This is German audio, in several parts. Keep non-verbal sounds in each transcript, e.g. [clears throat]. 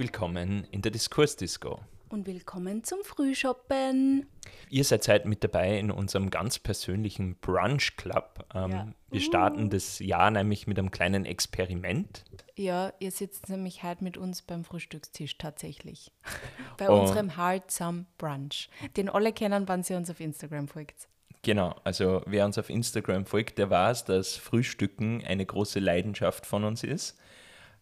Willkommen in der Diskursdisco. Und willkommen zum Frühshoppen. Ihr seid heute mit dabei in unserem ganz persönlichen Brunch Club. Ähm, Ja. Wir starten das Jahr nämlich mit einem kleinen Experiment. Ja, ihr sitzt nämlich heute mit uns beim Frühstückstisch tatsächlich. [laughs] Bei Oh. unserem Heartsome Brunch. Den alle kennen, wenn sie uns auf Instagram folgt. Genau, also wer uns auf Instagram folgt, der weiß, dass Frühstücken eine große Leidenschaft von uns ist.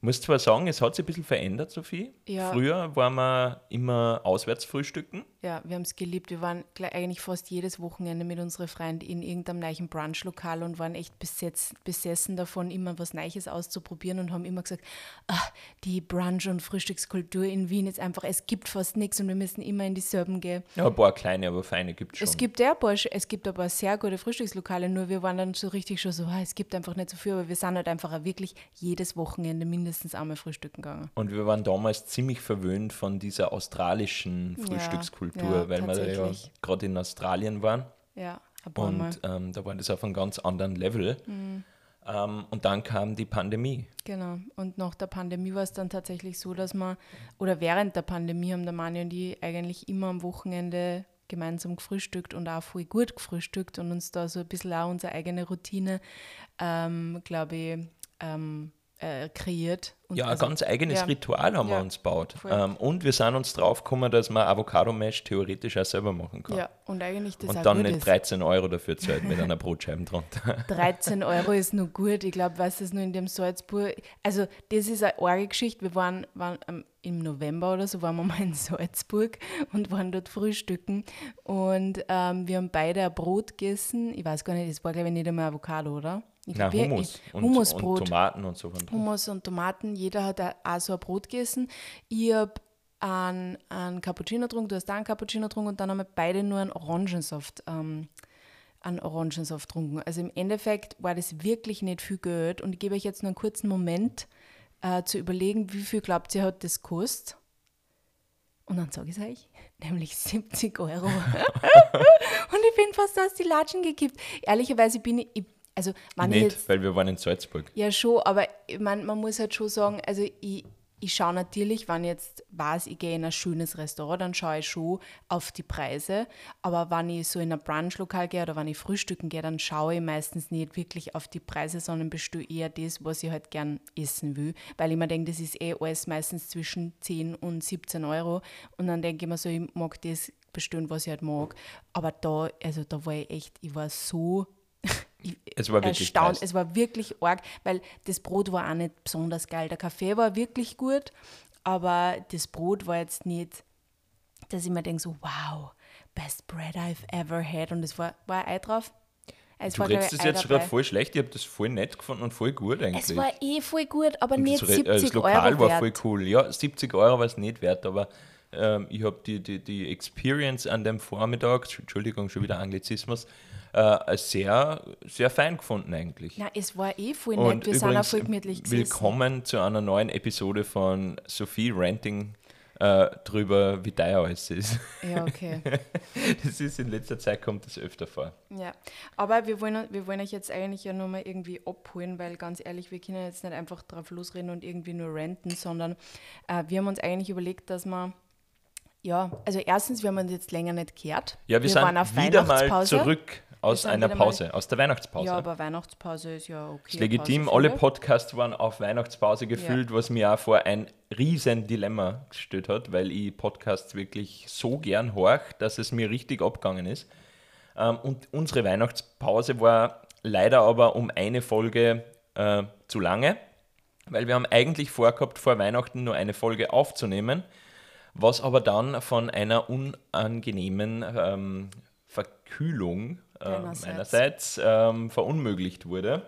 Muss zwar sagen, es hat sich ein bisschen verändert, Sophie. Ja. Früher waren wir immer auswärts frühstücken. Ja, wir haben es geliebt. Wir waren eigentlich fast jedes Wochenende mit unseren Freunden in irgendeinem neuen Brunchlokal und waren echt besetz, besessen davon, immer was Neues auszuprobieren und haben immer gesagt, ah, die Brunch- und Frühstückskultur in Wien ist einfach, es gibt fast nichts und wir müssen immer in dieselben gehen. Ja, ein paar kleine, aber feine gibt es schon. Es gibt ja ein paar, es gibt aber sehr gute Frühstückslokale, nur wir waren dann so richtig schon so, ah, es gibt einfach nicht so viel, aber wir sind halt einfach auch wirklich jedes Wochenende mindestens einmal frühstücken gegangen. Und wir waren damals ziemlich verwöhnt von dieser australischen Ja, Frühstückskultur, ja, weil wir ja gerade in Australien waren. Ja. Und ähm, da war das auf einem ganz anderen Level. Mhm. Ähm, und dann kam die Pandemie. Genau. Und nach der Pandemie war es dann tatsächlich so, dass wir, oder während der Pandemie haben der Mani und ich eigentlich immer am Wochenende gemeinsam gefrühstückt und auch voll gut gefrühstückt und uns da so ein bisschen auch unsere eigene Routine, ähm, glaube ich, ähm, äh, kreiert. Und Ja, ein also- ganz eigenes ja. Ritual haben wir Ja, uns gebaut. Ähm, und wir sind uns drauf gekommen, dass man Avocado-Mash theoretisch auch selber machen kann. Ja, und eigentlich das und dann nicht ist. 13 Euro dafür [laughs] zahlt mit einer Brotscheibe drunter. 13 Euro ist nur gut. Ich glaube, was ist nur in dem Salzburg. Also, das ist eine arge Geschichte. Wir waren, waren ähm, im November oder so, waren wir mal in Salzburg und waren dort frühstücken. Und ähm, wir haben beide ein Brot gegessen. Ich weiß gar nicht, das war, glaube ich, nicht einmal Avocado, oder? Ich wir- Hummus ich- und, Hummusbrot. und Tomaten und so. Hummus und Tomaten. Jeder hat auch- so ein Brot gegessen. Ich habe einen, einen Cappuccino getrunken, du hast auch einen Cappuccino getrunken und dann haben wir beide nur einen Orangensaft, ähm, einen Orangensaft getrunken. Also im Endeffekt war das wirklich nicht viel Geld und ich gebe euch jetzt nur einen kurzen Moment äh, zu überlegen, wie viel glaubt ihr, hat das gekostet? Und dann sage ich es euch, [laughs] nämlich 70 Euro. [laughs] und ich bin fast aus die Latschen gekippt. Ehrlicherweise bin ich, ich also ich nicht, jetzt weil wir waren in Salzburg. ja, schon, aber ich mein, man muss halt schon sagen, also ich, ich schaue natürlich, wenn ich jetzt weiß, ich gehe in ein schönes Restaurant, dann schaue ich schon auf die Preise. Aber wenn ich so in ein Brunchlokal gehe oder wenn ich frühstücken gehe, dann schaue ich meistens nicht wirklich auf die Preise, sondern bestelle eher das, was ich halt gern essen will. Weil ich mir denke, das ist eh alles meistens zwischen 10 und 17 Euro. Und dann denke ich mir so, ich mag das bestellen, was ich halt mag. Aber da, also da war ich echt, ich war so Es war wirklich erstaunt. Es war wirklich arg, weil das Brot war auch nicht besonders geil. Der Kaffee war wirklich gut, aber das Brot war jetzt nicht, dass ich mir denke so, wow, best bread I've ever had. Und es war, war ein Ei drauf. Es Du redest das jetzt gerade voll schlecht. Ich habe das voll nett gefunden und voll gut eigentlich. Es war eh voll gut, aber Und nicht das, Re- äh, das 70 Lokal Euro war voll cool. Ja, 70 Euro war es nicht wert, aber ähm, ich habe die, die, die Experience an dem Vormittag, Entschuldigung, schon wieder Anglizismus, äh, sehr, sehr fein gefunden eigentlich. Nein, es war eh voll nett. Wir sind auch voll gemütlich gesessen. willkommen zu einer neuen Episode von Sophie Ranting äh, drüber, wie teuer alles ist. Ja, okay. [laughs] Das ist in letzter Zeit kommt das öfter vor. Ja, aber wir wollen, wir wollen euch jetzt eigentlich ja nur mal irgendwie abholen, weil ganz ehrlich, wir können jetzt nicht einfach drauf losreden und irgendwie nur renten, sondern äh, wir haben uns eigentlich überlegt, dass wir, ja, also erstens, wir haben uns jetzt länger nicht gehört. Ja, wir, sind wieder mal zurück aus einer mal- Pause, aus der Weihnachtspause. Ja, aber Weihnachtspause ist ja okay. ist legitim, Pause alle. Podcasts waren auf Weihnachtspause gefüllt, was mir auch vor ein riesen Dilemma gestellt hat, weil ich Podcasts wirklich so gern horch, dass es mir richtig abgegangen ist. Ähm, und unsere Weihnachtspause war leider aber um eine Folge äh, zu lange, weil wir haben eigentlich vorgehabt, vor Weihnachten nur eine Folge aufzunehmen, was aber dann von einer unangenehmen ähm, Verkühlung äh, meinerseits ähm, verunmöglicht wurde.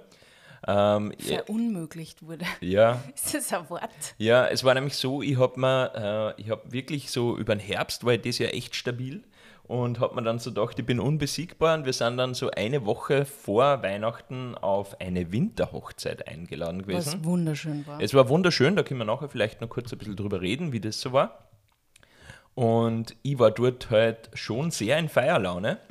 Ähm, Verunmöglicht wurde. ja, [laughs] Ist das ein Wort? ja, es war nämlich so, ich habe mir, äh, ich habe wirklich so über den Herbst war ich das ja echt stabil und habe mir dann so gedacht, ich bin unbesiegbar und wir sind dann so eine Woche vor Weihnachten auf eine Winterhochzeit eingeladen gewesen. Was wunderschön war. Es war wunderschön, da können wir nachher vielleicht noch kurz ein bisschen drüber reden, wie das so war. Und ich war dort halt schon sehr in Feierlaune. [laughs]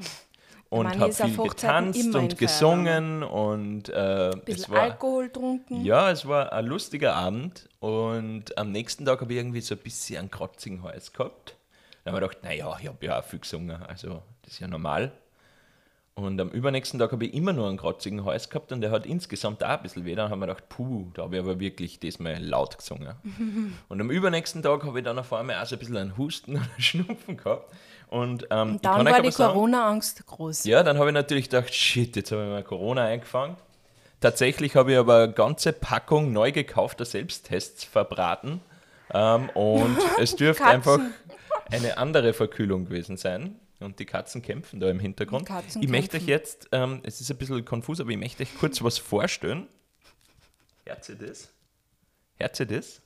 und habe viel getanzt und gesungen und äh, es war Alkohol getrunken. ja, es war ein lustiger Abend und am nächsten Tag habe ich irgendwie so ein bisschen einen kratzigen Hals gehabt. Dann habe ich gedacht, naja, ich habe ja auch viel gesungen, also das ist ja normal. Und am übernächsten Tag habe ich immer nur einen kratzigen Hals gehabt und der hat insgesamt auch ein bisschen weh. Dann haben wir gedacht, puh, da habe ich aber wirklich diesmal laut gesungen. [laughs] und am übernächsten Tag habe ich dann auf einmal auch so ein bisschen einen Husten und einen Schnupfen gehabt. Und, ähm, ich Dann war die Corona-Angst groß. ja, dann habe ich natürlich gedacht, shit, jetzt habe ich mal Corona eingefangen. Tatsächlich habe ich aber eine ganze Packung neu gekaufter Selbsttests verbraten. Ähm, und [laughs] es dürfte einfach eine andere Verkühlung gewesen sein. Und die Katzen kämpfen da im Hintergrund. Katzen ich möchte euch kämpfen. jetzt, ähm, es ist ein bisschen konfus, aber ich möchte euch kurz was vorstellen. Hört ihr das? Hört ihr das?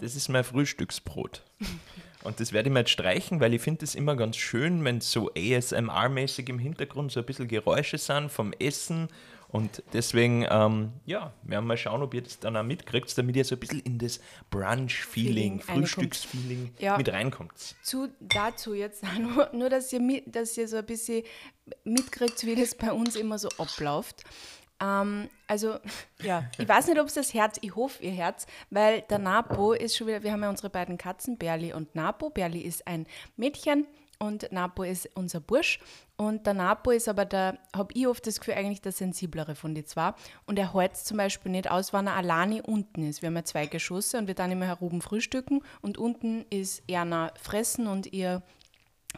Das ist mein Frühstücksbrot. [laughs] Und das werde ich mir jetzt streichen, weil ich finde es immer ganz schön, wenn so ASMR-mäßig im Hintergrund so ein bisschen Geräusche sind vom Essen. Und deswegen, ähm, ja, werden wir mal schauen, ob ihr das dann auch mitkriegt, damit ihr so ein bisschen in das Brunch-Feeling. Frühstücksfeeling Ja. mit reinkommt. Zu, dazu jetzt nur, nur dass, ihr mit, dass ihr so ein bisschen mitkriegt, wie das bei uns immer so abläuft. Ähm, also, [laughs] ja, ich weiß nicht, ob es das Herz, ich hoffe, ihr Herz, weil der Napo ist schon wieder, wir haben ja unsere beiden Katzen, Berli und Napo. Berli ist ein Mädchen und Napo ist unser Bursch. Und der Napo ist aber der, habe ich oft das Gefühl, eigentlich der sensiblere von den zwei. Und er hält zum Beispiel nicht aus, wenn er alleine unten ist. Wir haben ja zwei Geschosse und wir dann immer heroben frühstücken und unten ist Erna fressen und ihr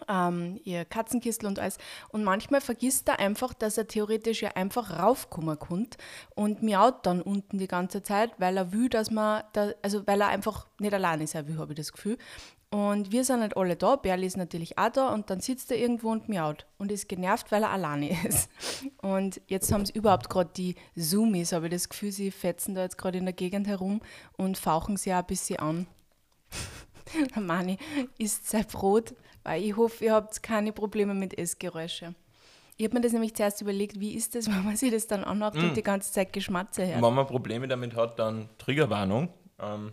ähm, ihr Katzenkistel und alles. Und manchmal vergisst er einfach, dass er theoretisch ja einfach raufkommen kommt und miaut dann unten die ganze Zeit, weil er will, dass man, da, also weil er einfach nicht alleine sein will, habe ich das Gefühl. Und wir sind nicht alle da, Berli ist natürlich auch da und dann sitzt er irgendwo und miaut und ist genervt, weil er alleine [laughs] ist. Und jetzt haben sie überhaupt gerade die Zoomies, habe ich das Gefühl, sie fetzen da jetzt gerade in der Gegend herum und fauchen sie auch ein bisschen an. [laughs] Der Mani isst sein Brot, weil ich hoffe, ihr habt keine Probleme mit Essgeräusche. Ich habe mir das nämlich zuerst überlegt, wie ist das, [laughs] wenn man sich das dann anmacht Mm. und die ganze Zeit Geschmatze hört. Wenn man Probleme damit hat, dann Triggerwarnung. Ähm,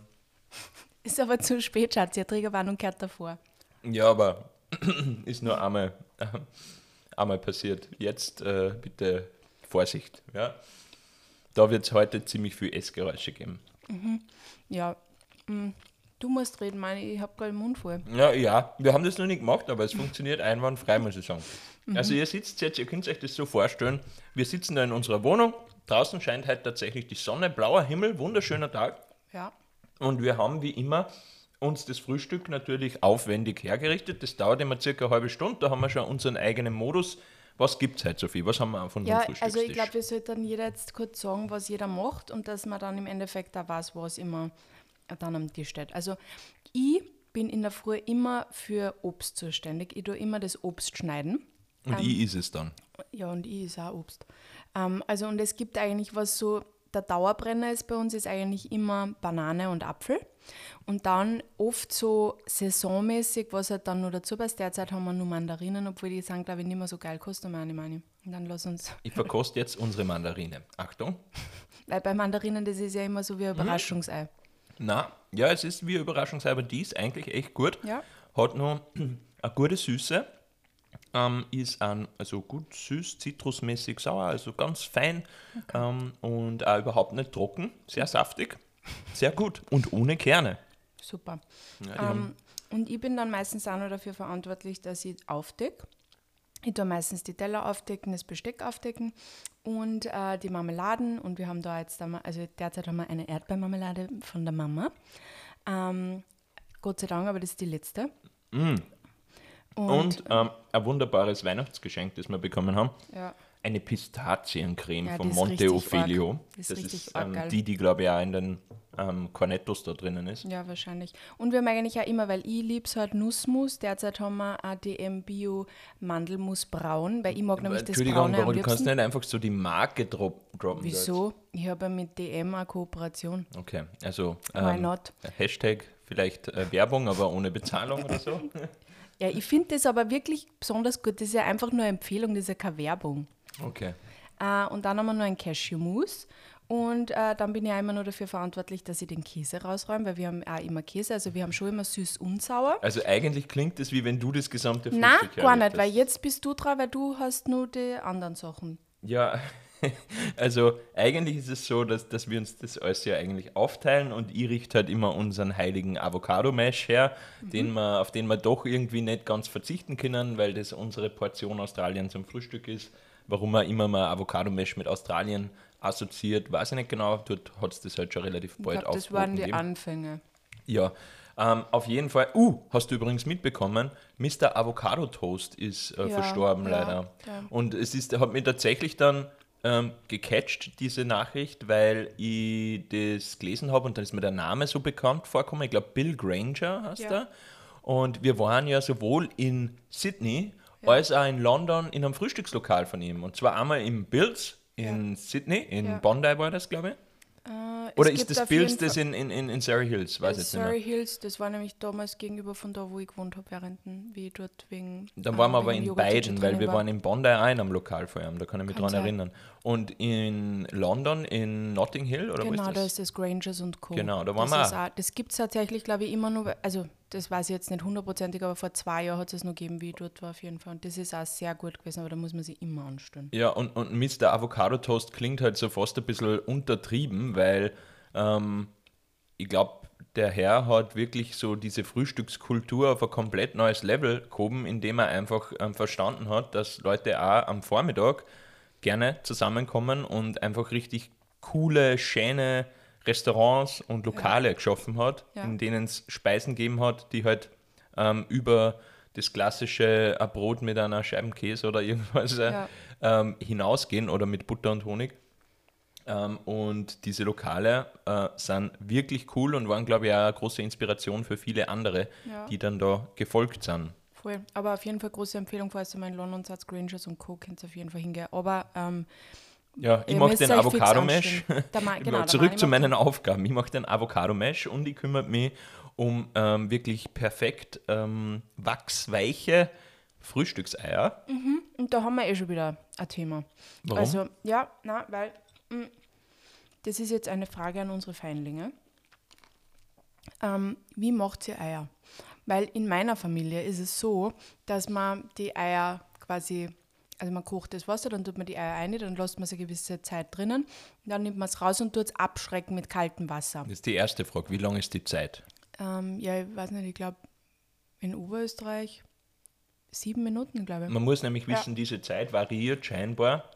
Ist aber zu spät, Schatz, die Triggerwarnung gehört davor. ja, aber [clears throat] ist nur einmal, einmal passiert. Jetzt äh, bitte Vorsicht. Ja? Da wird es heute ziemlich viel Essgeräusche geben. Ja, mm, du musst reden, Mani, ich habe gerade den Mund voll. Ja, ja, wir haben das noch nicht gemacht, aber es funktioniert einwandfrei, muss ich sagen. Also ihr sitzt jetzt, ihr könnt euch das so vorstellen, wir sitzen da in unserer Wohnung, draußen scheint heute tatsächlich die Sonne, blauer Himmel, wunderschöner Tag Ja. Und wir haben wie immer uns das Frühstück natürlich aufwendig hergerichtet. Das dauert immer circa eine halbe Stunde, da haben wir schon unseren eigenen Modus. Was gibt es heute, Sophie? Was haben wir von Ja, unserem also ich glaube, wir sollten dann jeder jetzt kurz sagen, was jeder macht und dass man dann im Endeffekt auch weiß, was immer dann am Tisch steht. Also ich bin in der Früh immer für Obst zuständig. Ich tue immer das Obst schneiden. und ich ist es dann. Ja, und ich ist auch Obst. Ähm, also, und es gibt eigentlich was so, der Dauerbrenner ist bei uns ist eigentlich immer Banane und Apfel. Und dann oft so saisonmäßig, was halt dann noch dazu passt. Derzeit haben wir nur Mandarinen, obwohl die sind, glaube ich, nicht mehr so geil kosten, meine meine. Und dann lass uns, Ich verkoste jetzt unsere Mandarine. Achtung. [laughs] weil bei Mandarinen, das ist ja immer so wie ein Überraschungsei. Na, ja, es ist wie eine Überraschung, aber die ist eigentlich echt gut. Ja. Hat noch [clears throat] eine gute Süße. Ähm, ist ein, also gut süß, zitrusmäßig sauer, also ganz fein ähm, und auch überhaupt nicht trocken. Sehr saftig, sehr gut und ohne Kerne. Super. Ja, Ähm, und ich bin dann meistens auch noch dafür verantwortlich, dass ich aufdecke. Ich tue meistens die Teller aufdecken, das Besteck aufdecken und äh, die Marmeladen. Und wir haben da jetzt, also derzeit haben wir eine Erdbeermarmelade von der Mama. Ähm, Gott sei Dank, aber das ist die letzte. Und ähm, ein wunderbares Weihnachtsgeschenk, das wir bekommen haben. ja, Eine Pistaziencreme Ja, von Monte Ophelio. das ist ähm, die, die glaube ich auch in den ähm, Cornettos da drinnen ist. ja, wahrscheinlich. Und wir haben eigentlich auch immer, weil ich liebe es halt Nussmus. Derzeit haben wir ADM Bio Mandelmus Braun, weil ich mag nämlich das Entschuldigung, Braune warum du kannst nicht einfach so die Marke drop, droppen? Wieso? Ich habe ja mit DM eine Kooperation. Okay, also ähm, not? Hashtag vielleicht äh, Werbung, aber ohne Bezahlung oder so. [laughs] Ja, ich finde das aber wirklich besonders gut. Das ist ja einfach nur eine Empfehlung, das ist ja keine Werbung. Okay. Äh, und dann haben wir noch ein Cashew-Mousse Und äh, dann bin ich auch immer nur dafür verantwortlich, dass ich den Käse rausräume, weil wir haben auch immer Käse. Also wir haben schon immer süß und sauer. Also eigentlich klingt es, wie wenn du das gesamte Nein, Frühstück gar nicht, weil jetzt bist du dran, weil du hast nur die anderen Sachen. Ja, [laughs] also eigentlich ist es so, dass, dass wir uns das alles ja eigentlich aufteilen und ich richte halt immer unseren heiligen Avocado-Mash her, den wir, auf den wir doch irgendwie nicht ganz verzichten können, weil das unsere Portion Australien zum Frühstück ist. Warum man immer mal Avocado-Mash mit Australien assoziiert, weiß ich nicht genau. Dort hat es das halt schon relativ Ich bald glaube, das waren die gegeben. Anfänge. Ja, ähm, auf jeden Fall. Uh, hast du übrigens mitbekommen, Mr. Avocado Toast ist äh, Ja, verstorben ja, leider. ja. Und es ist, hat mich tatsächlich dann ähm, gecatcht, diese Nachricht, weil ich das gelesen habe und dann ist mir der Name so bekannt vorgekommen. Ich glaube, Bill Granger heißt Ja. er. Und wir waren ja sowohl in Sydney als auch in London in einem Frühstückslokal von ihm. Und zwar einmal im Bills in Sydney, in Ja. Bondi war das, glaube ich. Es Oder ist das Bills das in, in, in, in Surrey Hills? Weiß mehr. Surrey Hills, das war nämlich damals gegenüber von da, wo ich gewohnt habe, während wie dort wegen. Dann waren wir aber wegen in beiden, weil wir war. waren in Bondi auch in einem Lokal vor allem, da kann ich mich Kann dran erinnern. Und in London, in Notting Hill, oder Genau, wo da ist das? ist das Grangers und Co. Genau, da waren das wir auch. Das gibt es tatsächlich, glaube ich, immer nur, also das weiß ich jetzt nicht hundertprozentig, aber vor zwei Jahren hat es noch gegeben, wie ich dort war auf jeden Fall. Und das ist auch sehr gut gewesen, aber da muss man sich immer anstellen. Ja, und, und Mr. Avocado Toast klingt halt so fast ein bisschen untertrieben, weil ähm, ich glaube, der Herr hat wirklich so diese Frühstückskultur auf ein komplett neues Level gehoben, indem er einfach ähm, verstanden hat, dass Leute auch am Vormittag gerne zusammenkommen und einfach richtig coole, schöne Restaurants und Lokale geschaffen hat, Ja. in denen es Speisen gegeben hat, die halt ähm, über das klassische ein Brot mit einer Scheiben Käse oder irgendwas äh, Ja. ähm, hinausgehen oder mit Butter und Honig. Ähm, und diese Lokale äh, sind wirklich cool und waren, glaube ich, auch eine große Inspiration für viele andere, Ja. die dann da gefolgt sind. Voll. Aber auf jeden Fall große Empfehlung, falls ihr mal in London seid, Grangers und Co. könnt ihr auf jeden Fall hingehen. Aber ähm, Ja, ich Ihr mache müsst den Avocado-Mesh. [laughs] genau, Zurück zu meinen Aufgaben. Ich mache den Avocado-Mesh und ich kümmere mich um ähm, wirklich perfekt ähm, wachsweiche Frühstückseier. Und da haben wir eh schon wieder ein Thema. Warum? Also, ja, na, weil mh, das ist jetzt eine Frage an unsere Feinlinge. Ähm, wie macht ihr Eier? Weil in meiner Familie ist es so, dass man die Eier quasi, also man kocht das Wasser, dann tut man die Eier ein, dann lässt man sie eine gewisse Zeit drinnen, dann nimmt man es raus und tut es abschrecken mit kaltem Wasser. Das ist die erste Frage. Wie lange ist die Zeit? Ähm, ja, ich weiß nicht, ich glaube in Oberösterreich sieben Minuten, glaube ich. Man muss nämlich Ja. wissen, diese Zeit variiert scheinbar.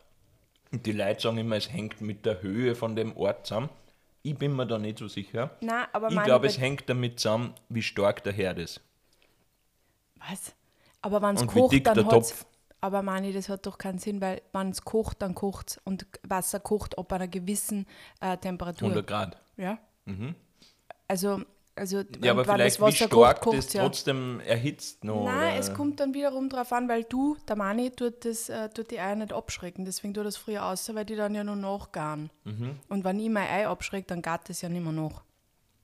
Die Leute sagen immer, es hängt mit der Höhe von dem Ort zusammen. Ich bin mir da nicht so sicher. Nein, aber Ich glaube, es hängt damit zusammen, wie stark der Herd ist. Was? Aber wenn es kocht, dann hat. Aber Mani, das hat doch keinen Sinn, weil wenn es kocht, dann kocht und Wasser kocht ab einer gewissen äh, Temperatur. 100 Grad. Ja. Also, also Ja, aber vielleicht, das wie stark kocht, das ja. trotzdem erhitzt noch. Nein, oder? es kommt dann wiederum darauf an, weil du, der Mani, tut, das, äh, tut die Eier nicht abschrecken. Deswegen tut das früher aus, weil die dann ja nur nachgaren. Mhm. Und wenn ich mein Ei abschrecke, dann gart es ja nicht mehr nach.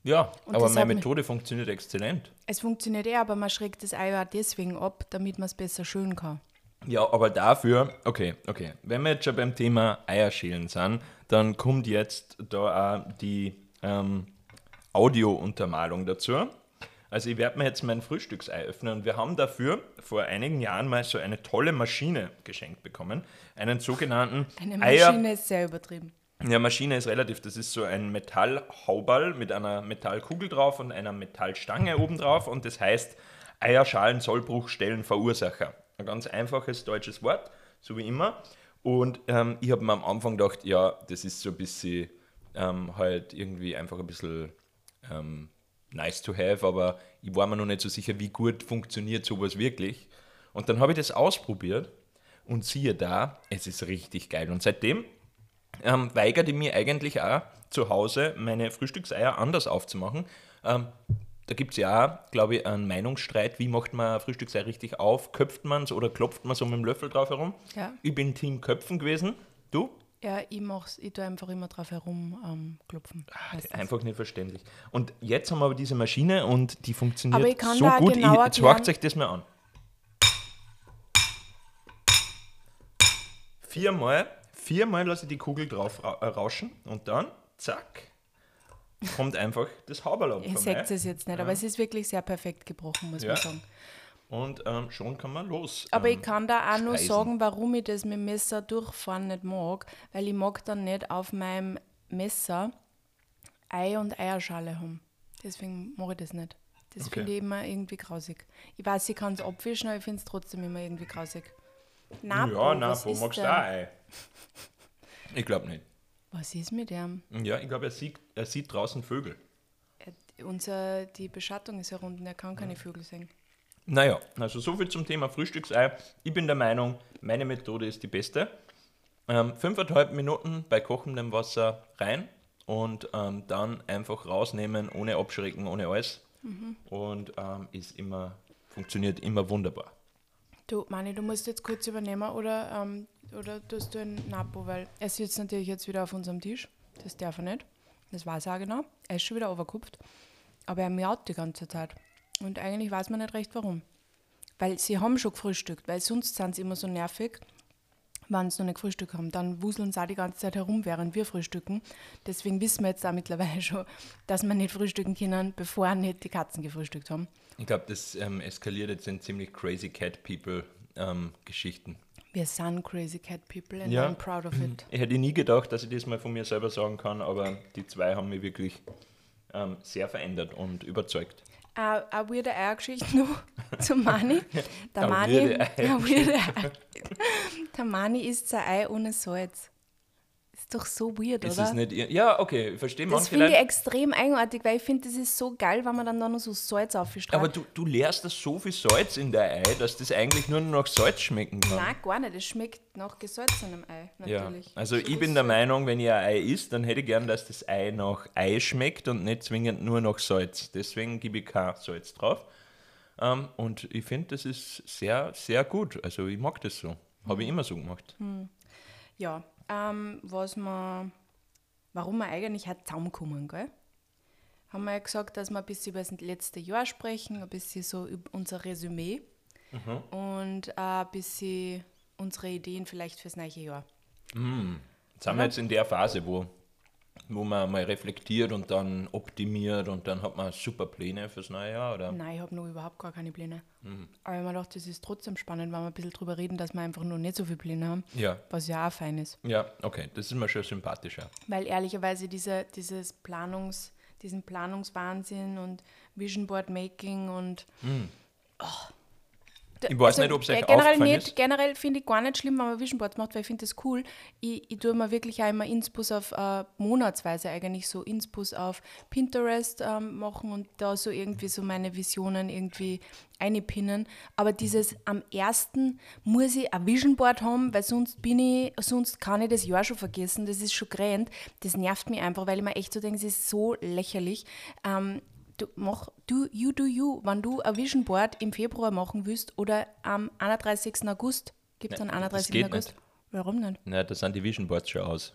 Ja, Und aber das meine hat mich- Methode funktioniert exzellent. Es funktioniert eh, aber man schreckt das Ei ja deswegen ab, damit man es besser schön kann. Ja, aber dafür, okay, okay. Wenn wir jetzt schon beim Thema Eierschälen sind, dann kommt jetzt da auch die ähm, Audiountermalung dazu. Also ich werde mir jetzt mein Frühstücksei öffnen und wir haben dafür vor einigen Jahren mal so eine tolle Maschine geschenkt bekommen. Einen sogenannten Eine Eier... Maschine ist sehr übertrieben. Ja, Maschine ist relativ. Das ist so ein Metallhauball mit einer Metallkugel drauf und einer Metallstange oben drauf. Und das heißt Eierschalen Sollbruchstellen Verursacher. Ein ganz einfaches deutsches Wort, so wie immer. Und ähm, ich habe mir am Anfang gedacht, ja, das ist so ein bisschen ähm, halt irgendwie einfach ein bisschen ähm, nice to have, aber ich war mir noch nicht so sicher, wie gut funktioniert sowas wirklich. Und dann habe ich das ausprobiert und siehe da, es ist richtig geil. Und seitdem ähm, weigerte ich mir eigentlich auch zu Hause meine Frühstückseier anders aufzumachen. Ähm, da gibt es ja auch, glaube ich, einen Meinungsstreit, wie macht man ein Frühstücksei richtig auf? Köpft man es oder klopft man so mit dem Löffel drauf herum? Ja. Ich bin Team Köpfen gewesen. Du? Ja, ich mach's, ich tue einfach immer drauf herum ähm, meistens. Einfach nicht verständlich. Und jetzt haben wir aber diese Maschine und die funktioniert Aber ich kann so da gut. genau ich, jetzt horcht euch das mal an. Viermal viermal lasse ich die Kugel drauf ra äh, rauschen und dann, zack, kommt einfach das Haberl ab. [laughs] Ihr seht es jetzt nicht, aber es ist wirklich sehr perfekt gebrochen, muss Ja. man sagen. Und ähm, schon kann man los. Aber ähm, ich kann da auch nur sagen, warum ich das mit dem Messer durchfahren nicht mag, weil ich mag dann nicht auf meinem Messer Ei und Eierschale haben. Deswegen mache ich das nicht. Das Okay. finde ich immer irgendwie grausig. Ich weiß, ich kann es abwischen, aber ich finde es trotzdem immer irgendwie grausig. Napo, Ja, na, was wo ist magst du auch Ei? Ich glaube nicht. Was ist mit dem? Ja, ich glaube, er sieht, er sieht draußen Vögel. Äh, Unser, die Beschattung ist ja und er kann keine Vögel sehen. Naja, also so viel zum Thema Frühstücksei. Ich bin der Meinung, meine Methode ist die beste. Ähm, fünfeinhalb Minuten bei kochendem Wasser rein und ähm, dann einfach rausnehmen, ohne abschrecken, ohne alles. Und ähm, ist immer, funktioniert immer wunderbar. Du, Mani, du musst jetzt kurz übernehmen oder, ähm, oder tust du ein Napo, weil er sitzt natürlich jetzt wieder auf unserem Tisch. Das darf er nicht. Das weiß er auch genau. Er ist schon wieder overkupft. Aber er miaut die ganze Zeit. Und eigentlich weiß man nicht recht warum. Weil sie haben schon gefrühstückt, weil sonst sind sie immer so nervig, wenn sie noch nicht gefrühstückt haben. Dann wuseln sie auch die ganze Zeit herum, während wir frühstücken. Deswegen wissen wir jetzt auch mittlerweile [laughs] schon, dass wir nicht frühstücken können, bevor nicht die Katzen gefrühstückt haben. Ich glaube, das ähm, eskaliert jetzt in ziemlich crazy Cat People ähm, Geschichten. Wir sind crazy cat people and Ja. I'm proud of it. Ich hätte nie gedacht, dass ich das mal von mir selber sagen kann, aber die zwei haben mich wirklich ähm, sehr verändert und überzeugt. Eine eine weirde Eiergeschichte noch [laughs] zu Mani. Der [laughs] Mani, [laughs] der Mani isst sein Ei ohne Salz. Ist doch so weird, Ist oder? es nicht? Ja, okay, ich verstehe das manche finde ich extrem eigenartig, weil ich finde, das ist so geil, wenn man dann da noch so Salz aufstrahlt. Aber du, du leerst da so viel Salz in der Ei, dass das eigentlich nur noch Salz schmecken kann. Nein, gar nicht. Es schmeckt nach gesalzenem Ei, Ja, natürlich. also ich bin der Meinung, wenn ihr ein Ei isst, dann hätte ich gern, dass das Ei nach Ei schmeckt und nicht zwingend nur nach Salz. Deswegen gebe ich kein Salz drauf. Ähm, und ich finde, das ist sehr, sehr gut. Also ich mag das so. Habe ich immer so gemacht. Ja, ähm, was wir, warum wir eigentlich heute zusammenkommen, gell? Haben wir ja gesagt, dass wir ein bisschen über das letzte Jahr sprechen, ein bisschen so über unser Resümee und auch ein bisschen unsere Ideen vielleicht fürs neue Jahr. Jetzt sind wir jetzt in der Phase, wo, wo man mal reflektiert und dann optimiert und dann hat man super Pläne fürs neue Jahr, oder? Nein, ich habe noch überhaupt gar keine Pläne. Aber ich mir gedacht, das ist trotzdem spannend, wenn wir ein bisschen drüber reden, dass wir einfach noch nicht so viele Pläne haben, Ja. was ja auch fein ist. Ja, okay, das ist mir schon sympathischer. Weil ehrlicherweise diese, dieses Planungs, diesen Planungswahnsinn und Vision Board Making und Oh. Ich weiß nicht, ob es euch generell nicht, ist. Generell finde ich gar nicht schlimm, wenn man Vision Boards macht, weil ich finde das cool. Ich, ich tue mir wirklich auch immer Inspus auf äh, monatsweise eigentlich so Inspus auf Pinterest ähm, machen und da so irgendwie so meine Visionen irgendwie einpinnen. Aber dieses am ersten muss ich ein Vision Board haben, weil sonst bin ich, sonst kann ich das Jahr schon vergessen. Das ist schon grand. Das nervt mich einfach, weil ich mir echt so denke, es ist so lächerlich. Ähm, du mach du you do you, wenn du ein Vision Board im Februar machen willst oder am 31. August, gibt es einen Nein, das 31. geht August? nicht. Warum nicht? Na, da sind die Vision Boards schon aus.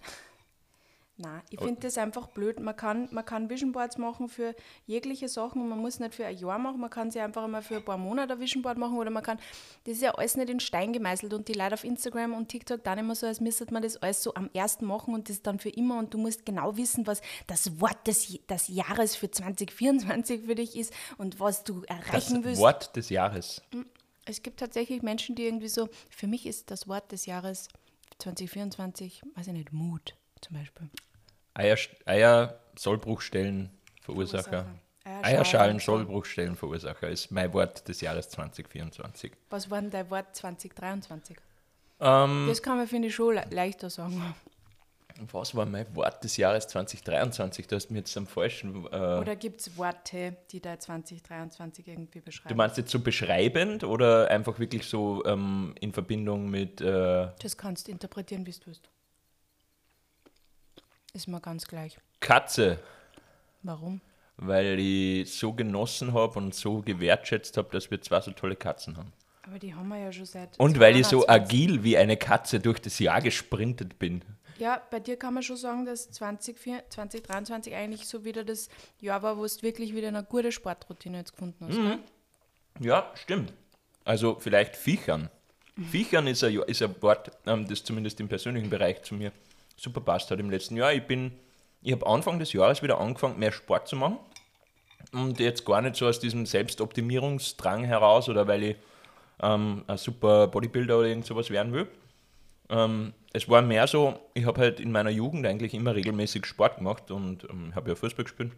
Nein, ich finde das einfach blöd. Man kann, man kann Vision Boards machen für jegliche Sachen und man muss nicht für ein Jahr machen, man kann sie einfach immer für ein paar Monate ein Vision Board machen oder man kann, das ist ja alles nicht in Stein gemeißelt und die Leute auf Instagram und TikTok dann immer so, als müsste man das alles so am ersten machen und das dann für immer und du musst genau wissen, was das Wort des, des Jahres für 2024 für dich ist und was du Das erreichen willst. Wort des Jahres. Es gibt tatsächlich Menschen, die irgendwie so, für mich ist das Wort des Jahres 2024, weiß ich nicht, Mut zum Beispiel. Eier, Eier Sollbruchstellen Verursacher. Eierschalen, Eierschalen Sollbruchstellen Verursacher ist mein Wort des Jahres 2024. Was war denn dein Wort 2023? Ähm, Das kann man, finde ich, schon le leichter sagen. was war mein Wort des Jahres 2023? Du hast mir jetzt am falschen. Äh, Oder gibt es Worte, die dein 2023 irgendwie beschreiben? du meinst jetzt so beschreibend oder einfach wirklich so ähm, in Verbindung mit. Äh, das kannst du interpretieren, wie du willst. Ist mir ganz gleich. Katze, Warum? weil ich so genossen habe und so gewertschätzt habe, dass wir zwei so tolle Katzen haben. Aber die haben wir ja schon seit. Und weil ich so 220. agil wie eine Katze durch das Jahr gesprintet bin. Ja, bei dir kann man schon sagen, dass 2024 2023 eigentlich so wieder das Jahr war, wo du wirklich wieder eine gute Sportroutine jetzt gefunden hast. Mhm. Ja, stimmt. Also vielleicht Viechern. [laughs] Viechern ist ein, ist ein Wort, ähm, das zumindest im persönlichen Bereich zu mir super passt hat im letzten Jahr. Ich bin, ich habe Anfang des Jahres wieder angefangen, mehr Sport zu machen. Und jetzt gar nicht so aus diesem Selbstoptimierungsdrang heraus oder weil ich ähm, ein super Bodybuilder oder irgend sowas werden will. Ähm, es war mehr so, ich habe halt in meiner Jugend eigentlich immer regelmäßig Sport gemacht und ähm, habe ja Fußball gespielt.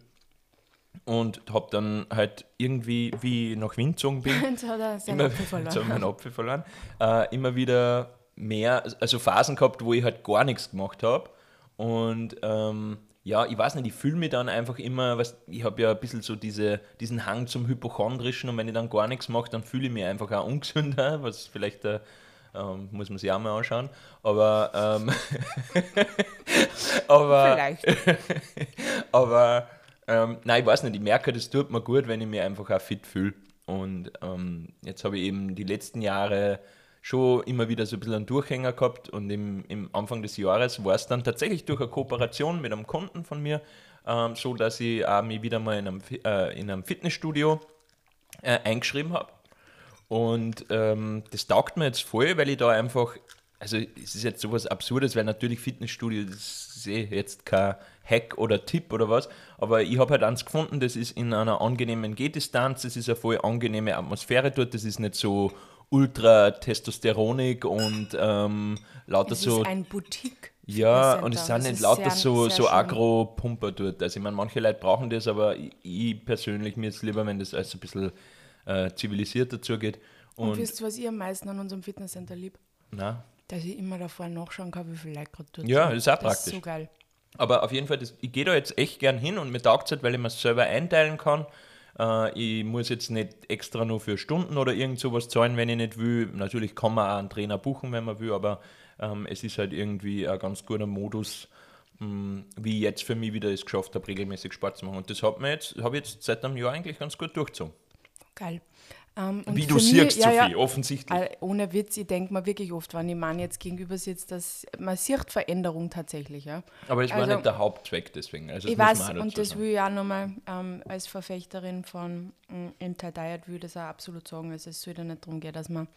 Und habe dann halt irgendwie, wie ich nach Wien gezogen bin, [laughs] Jetzt hat er seinen immer, Apfel verloren. [laughs] jetzt Apfel verloren, äh, immer wieder mehr, also Phasen gehabt, wo ich halt gar nichts gemacht habe. Und ähm, ja, ich weiß nicht, ich fühle mich dann einfach immer, was, ich habe ja ein bisschen so diese, diesen Hang zum Hypochondrischen und wenn ich dann gar nichts mache, dann fühle ich mich einfach auch ungesünder, [laughs] was vielleicht äh, ähm, muss man sich auch mal anschauen. Aber, ähm, [laughs] aber, Vielleicht. [laughs] aber ähm, nein, ich weiß nicht, ich merke, das tut mir gut, wenn ich mich einfach auch fit fühle. Und ähm, jetzt habe ich eben die letzten Jahre schon immer wieder so ein bisschen einen Durchhänger gehabt und im, im Anfang des Jahres war es dann tatsächlich durch eine Kooperation mit einem Kunden von mir ähm, so, dass ich auch mich wieder mal in einem, äh, in einem Fitnessstudio äh, eingeschrieben habe. Und ähm, das taugt mir jetzt voll, weil ich da einfach, also es ist jetzt sowas Absurdes, weil natürlich Fitnessstudio, das ist eh jetzt kein Hack oder Tipp oder was, aber ich habe halt eins gefunden, das ist in einer angenehmen Gehdistanz, das ist eine voll angenehme Atmosphäre dort, das ist nicht so ultra testosteronig und ähm, lauter Es so ist ein Boutique. ja, und es sind nicht ist lauter so, sehr so. Agro-Pumper dort. Also ich meine, manche Leute brauchen das, aber ich, ich persönlich, mir ist lieber, wenn das alles ein bisschen äh, zivilisierter zugeht. Und, Und, wisst ihr, was ich am meisten an unserem Fitnesscenter lieb? na, Dass ich immer davor nachschauen kann, wie viele Leute gerade dort Ja, sind. ist auch Das ist praktisch. so geil. aber auf jeden Fall, das, ich gehe da jetzt echt gern hin und mir taugt es halt, weil ich mir es selber einteilen kann. Äh, ich muss jetzt nicht extra nur für Stunden oder irgend sowas zahlen, wenn ich nicht will. Natürlich kann man auch einen Trainer buchen, wenn man will, aber ähm, es ist halt irgendwie ein ganz guter Modus, mh, wie ich jetzt für mich wieder es geschafft habe, regelmäßig Sport zu machen. Und das habe ich jetzt seit einem Jahr eigentlich ganz gut durchgezogen. Geil. Ähm, Wie du siehst, ja, ja, Sophie, offensichtlich. Äh, Ohne Witz, ich denke mir wirklich oft, wenn ich Mann jetzt gegenüber sitzt, dass man sieht Veränderung tatsächlich. Ja. Aber war also- nicht der Hauptzweck deswegen. Also Ich weiß, und das sagen. will ich auch nochmal ähm, als Verfechterin von ähm, Anti-Diet, will ich das auch absolut sagen. Also es soll ja nicht darum gehen, dass man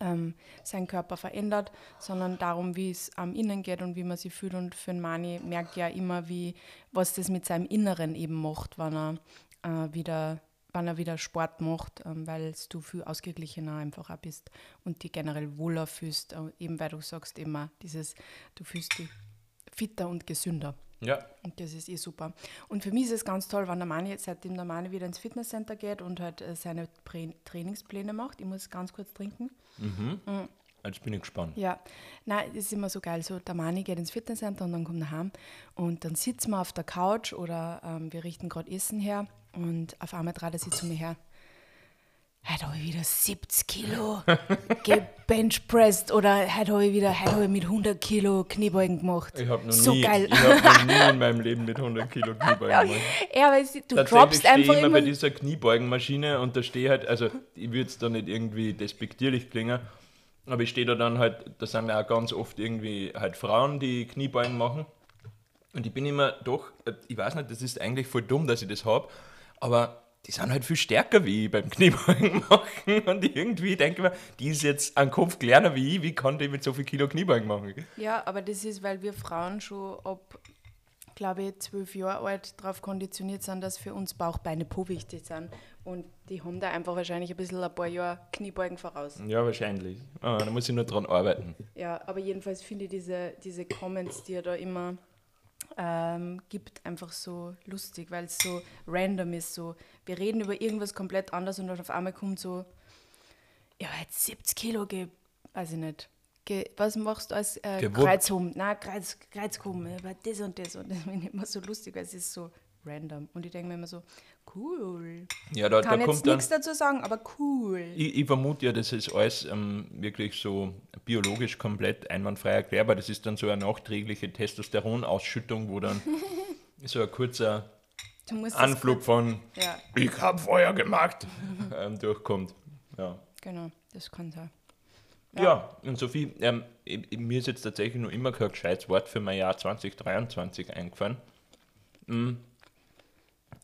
ähm, seinen Körper verändert, sondern darum, wie es am Innen geht und wie man sich fühlt. Und für einen Mani merkt ja immer, wie, was das mit seinem Inneren eben macht, wenn er äh, wieder wenn er wieder Sport macht, ähm, weil du viel ausgeglichener einfach auch bist und dich generell wohler fühlst, äh, eben weil du sagst immer dieses, du fühlst dich fitter und gesünder. Ja, Und das ist eh super. Und für mich ist es ganz toll, wenn der Mani jetzt, seitdem der Mani wieder ins Fitnesscenter geht und halt äh, seine Prä Trainingspläne macht. Ich muss ganz kurz trinken. jetzt bin ich gespannt. Ja, nein, das ist immer so geil. So, der Mani geht ins Fitnesscenter und dann kommt er heim und dann sitzen wir auf der Couch oder ähm, wir richten gerade Essen her und auf einmal trat er sich zu mir her. Heute habe ich wieder 70 Kilo [laughs] gebenchpressed oder heute habe ich wieder, heute habe ich mit 100 Kilo Kniebeugen gemacht. Ich habe noch, so nie- geil. ich hab noch nie [laughs] in meinem Leben mit 100 Kilo Kniebeugen gemacht. Ja, weil sie- du droppst stehe ich einfach immer immer. bei dieser Kniebeugenmaschine und da stehe halt, also ich würde es da nicht irgendwie despektierlich klingen, aber ich stehe da dann halt, da sind ja auch ganz oft irgendwie halt Frauen, die Kniebeugen machen. Und ich bin immer doch, äh, ich weiß nicht, das ist eigentlich voll dumm, dass ich das habe, aber die sind halt viel stärker wie ich beim Kniebeugen [laughs] machen. Und irgendwie denke ich mir, die ist jetzt einen Kopf kleiner wie ich, wie kann die mit so viel Kilo Kniebeugen machen? Ja, aber das ist, weil wir Frauen schon ab, glaube ich, zwölf Jahre alt darauf konditioniert sind, dass für uns Bauch, Beine, Po wichtig sind. Und die haben da einfach wahrscheinlich ein bisschen ein paar Jahre Kniebeugen voraus. Ja, wahrscheinlich. Ah, da muss ich nur dran arbeiten. Ja, aber jedenfalls finde ich diese, diese Comments, die er da immer ähm, gibt, einfach so lustig, weil es so random ist. So, wir reden über irgendwas komplett anderes und dann auf einmal kommt so, ja, jetzt 70 Kilo, ge, weiß ich nicht. Ge, was machst du als äh. Kreuzhum? Nein, Kreuz, Kreuzhum, aber das und das. Und das [laughs] ich immer so lustig, weil es ist so random. Und ich denke mir immer so, cool. Ja, da, da Kann jetzt kommt dann. nichts dazu sagen, aber cool. Ich, ich vermute ja, das ist alles ähm, wirklich so biologisch komplett einwandfrei erklärbar. Das ist dann so eine nachträgliche Testosteronausschüttung, wo dann [laughs] so ein kurzer Anflug von Ja, Ich hab Feuer gemacht [laughs] ähm, durchkommt. Ja. genau, das kann sein. Ja, und Sophie, ähm, ich- ich- mir ist jetzt tatsächlich nur immer kein gescheites Wort für mein Jahr 2023 eingefallen. Mm.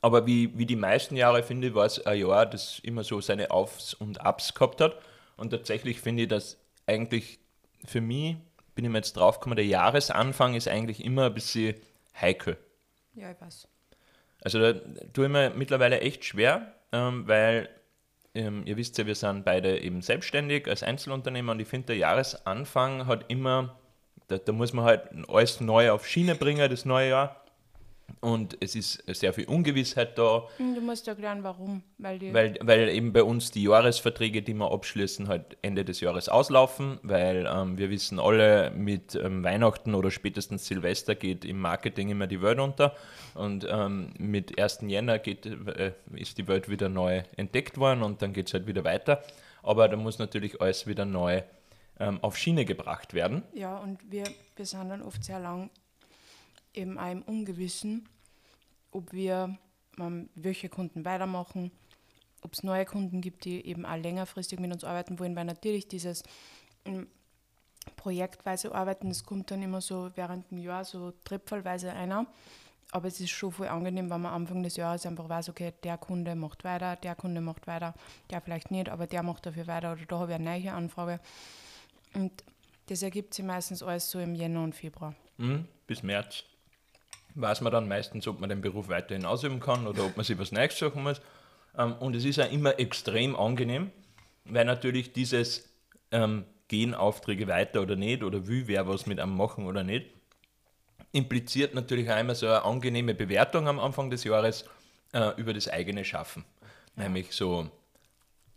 Aber wie, wie die meisten Jahre, finde ich, war es ein Jahr, das immer so seine Aufs und Abs gehabt hat. Und tatsächlich finde ich, dass eigentlich für mich, bin ich mir jetzt draufgekommen, der Jahresanfang ist eigentlich immer ein bisschen heikel. Ja, ich weiß. Also da tue ich mir mittlerweile echt schwer, ähm, weil ähm, ihr wisst ja, wir sind beide eben selbstständig als Einzelunternehmer und ich finde, der Jahresanfang hat immer, da, da muss man halt alles neu auf Schiene bringen, das neue Jahr. Und es ist sehr viel Ungewissheit da. Hm, Du musst erklären, warum. Weil Weil, weil eben bei uns die Jahresverträge, die wir abschließen, halt Ende des Jahres auslaufen, weil ähm, wir wissen alle, mit ähm, Weihnachten oder spätestens Silvester geht im Marketing immer die Welt unter und ähm, mit 1. Jänner geht, äh, ist die Welt wieder neu entdeckt worden und dann geht es halt wieder weiter. Aber da muss natürlich alles wieder neu ähm, auf Schiene gebracht werden. Ja, und wir, wir sind dann oft sehr lang eben auch im Ungewissen, ob wir ähm, welche Kunden weitermachen, ob es neue Kunden gibt, die eben auch längerfristig mit uns arbeiten wollen, weil natürlich dieses ähm, projektweise Arbeiten, das kommt dann immer so während dem Jahr so tripfelweise einer. Aber es ist schon voll angenehm, wenn man Anfang des Jahres einfach weiß, okay, der Kunde macht weiter, der Kunde macht weiter, der vielleicht nicht, aber der macht dafür weiter oder da habe ich eine neue Anfrage. Und das ergibt sich meistens alles so im Jänner und Februar. Mhm, bis März weiß man dann meistens, ob man den Beruf weiterhin ausüben kann oder ob man sich was Neues suchen muss. Ähm, und es ist ja immer extrem angenehm, weil natürlich dieses ähm, gehen Aufträge weiter oder nicht oder will wer was mit einem machen oder nicht, impliziert natürlich auch immer so eine angenehme Bewertung am Anfang des Jahres äh, über das eigene Schaffen. Nämlich so,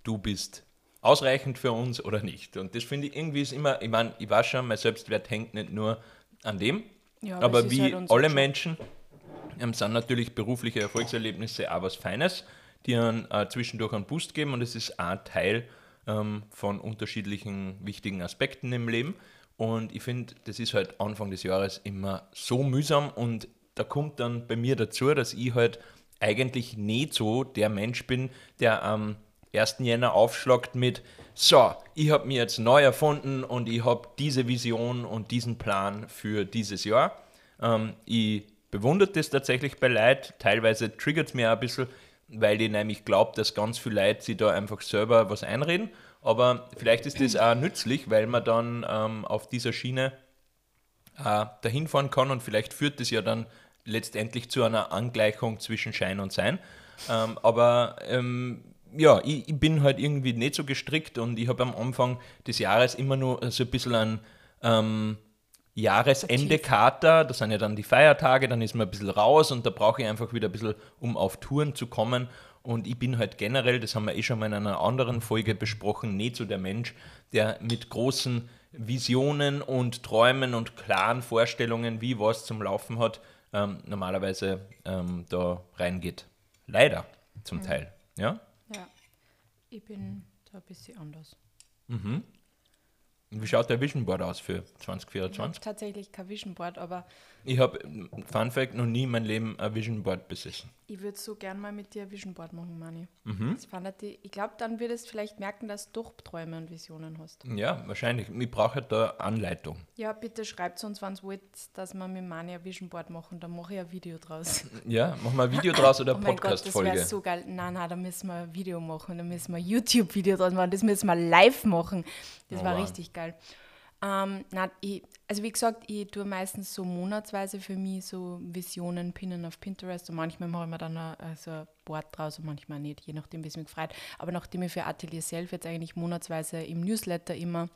du bist ausreichend für uns oder nicht. Und das finde ich irgendwie ist immer, ich meine, ich weiß schon, mein Selbstwert hängt nicht nur an dem, Ja, aber ist wie halt alle. Menschen ähm, sind natürlich berufliche Erfolgserlebnisse auch was Feines, die einen äh, zwischendurch einen Boost geben und es ist ein Teil ähm, von unterschiedlichen wichtigen Aspekten im Leben. Und ich finde, das ist halt Anfang des Jahres immer so mühsam und da kommt dann bei mir dazu, dass ich halt eigentlich nicht so der Mensch bin, der am 1. Jänner aufschlagt mit, so, ich habe mir jetzt neu erfunden und ich habe diese Vision und diesen Plan für dieses Jahr. Ähm, ich bewundere das tatsächlich bei Leuten. Teilweise triggert es mir ein bisschen, weil ich nämlich glaube, dass ganz viele Leute sich da einfach selber was einreden. Aber vielleicht ist das auch nützlich, weil man dann ähm, auf dieser Schiene äh, dahin fahren kann und vielleicht führt das ja dann letztendlich zu einer Angleichung zwischen Schein und Sein. Ähm, aber ähm, ja, ich, ich bin halt irgendwie nicht so gestrickt und ich habe am Anfang des Jahres immer nur so ein bisschen ein ähm, Jahresende-Kater, das sind ja dann die Feiertage, dann ist man ein bisschen raus und da brauche ich einfach wieder ein bisschen, um auf Touren zu kommen. Und ich bin halt generell, das haben wir eh schon mal in einer anderen Folge besprochen, nicht so der Mensch, der mit großen Visionen und Träumen und klaren Vorstellungen, wie was zum Laufen hat, ähm, normalerweise ähm, da reingeht. Leider zum Teil. Ja? Ich bin da ein bisschen anders. Und wie schaut der Vision Board aus für Ich habe 2024? tatsächlich kein Vision Board, aber Ich habe, Fun Fact, noch nie in meinem Leben ein Vision Board besessen. ich würde so gern mal mit dir ein Vision Board machen, Mani. Mhm. Das fand ich, ich glaube, dann würdest du vielleicht merken, dass du doch Träume und Visionen hast. Ja, wahrscheinlich. Ich brauche halt da Anleitung. Ja, bitte schreibt uns, wenn ihr wollt, dass wir mit Mani ein Vision Board machen. Dann mache ich ein Video draus. [laughs] Ja, machen wir ein Video draus oder [laughs] Oh mein Gott, das Podcast-Folge. wäre so geil. Nein, nein, da müssen wir ein Video machen. Da müssen wir ein YouTube-Video draus machen. Das müssen wir live machen. Das Oh, war wow. richtig geil. Ähm, nein, ich, also wie gesagt, ich tue meistens so monatsweise für mich so Visionen pinnen auf Pinterest und manchmal mache ich mir dann ein, also ein Board draus und manchmal nicht, je nachdem, wie es mich freut. Aber nachdem ich für Atelier Self jetzt eigentlich monatsweise im Newsletter immer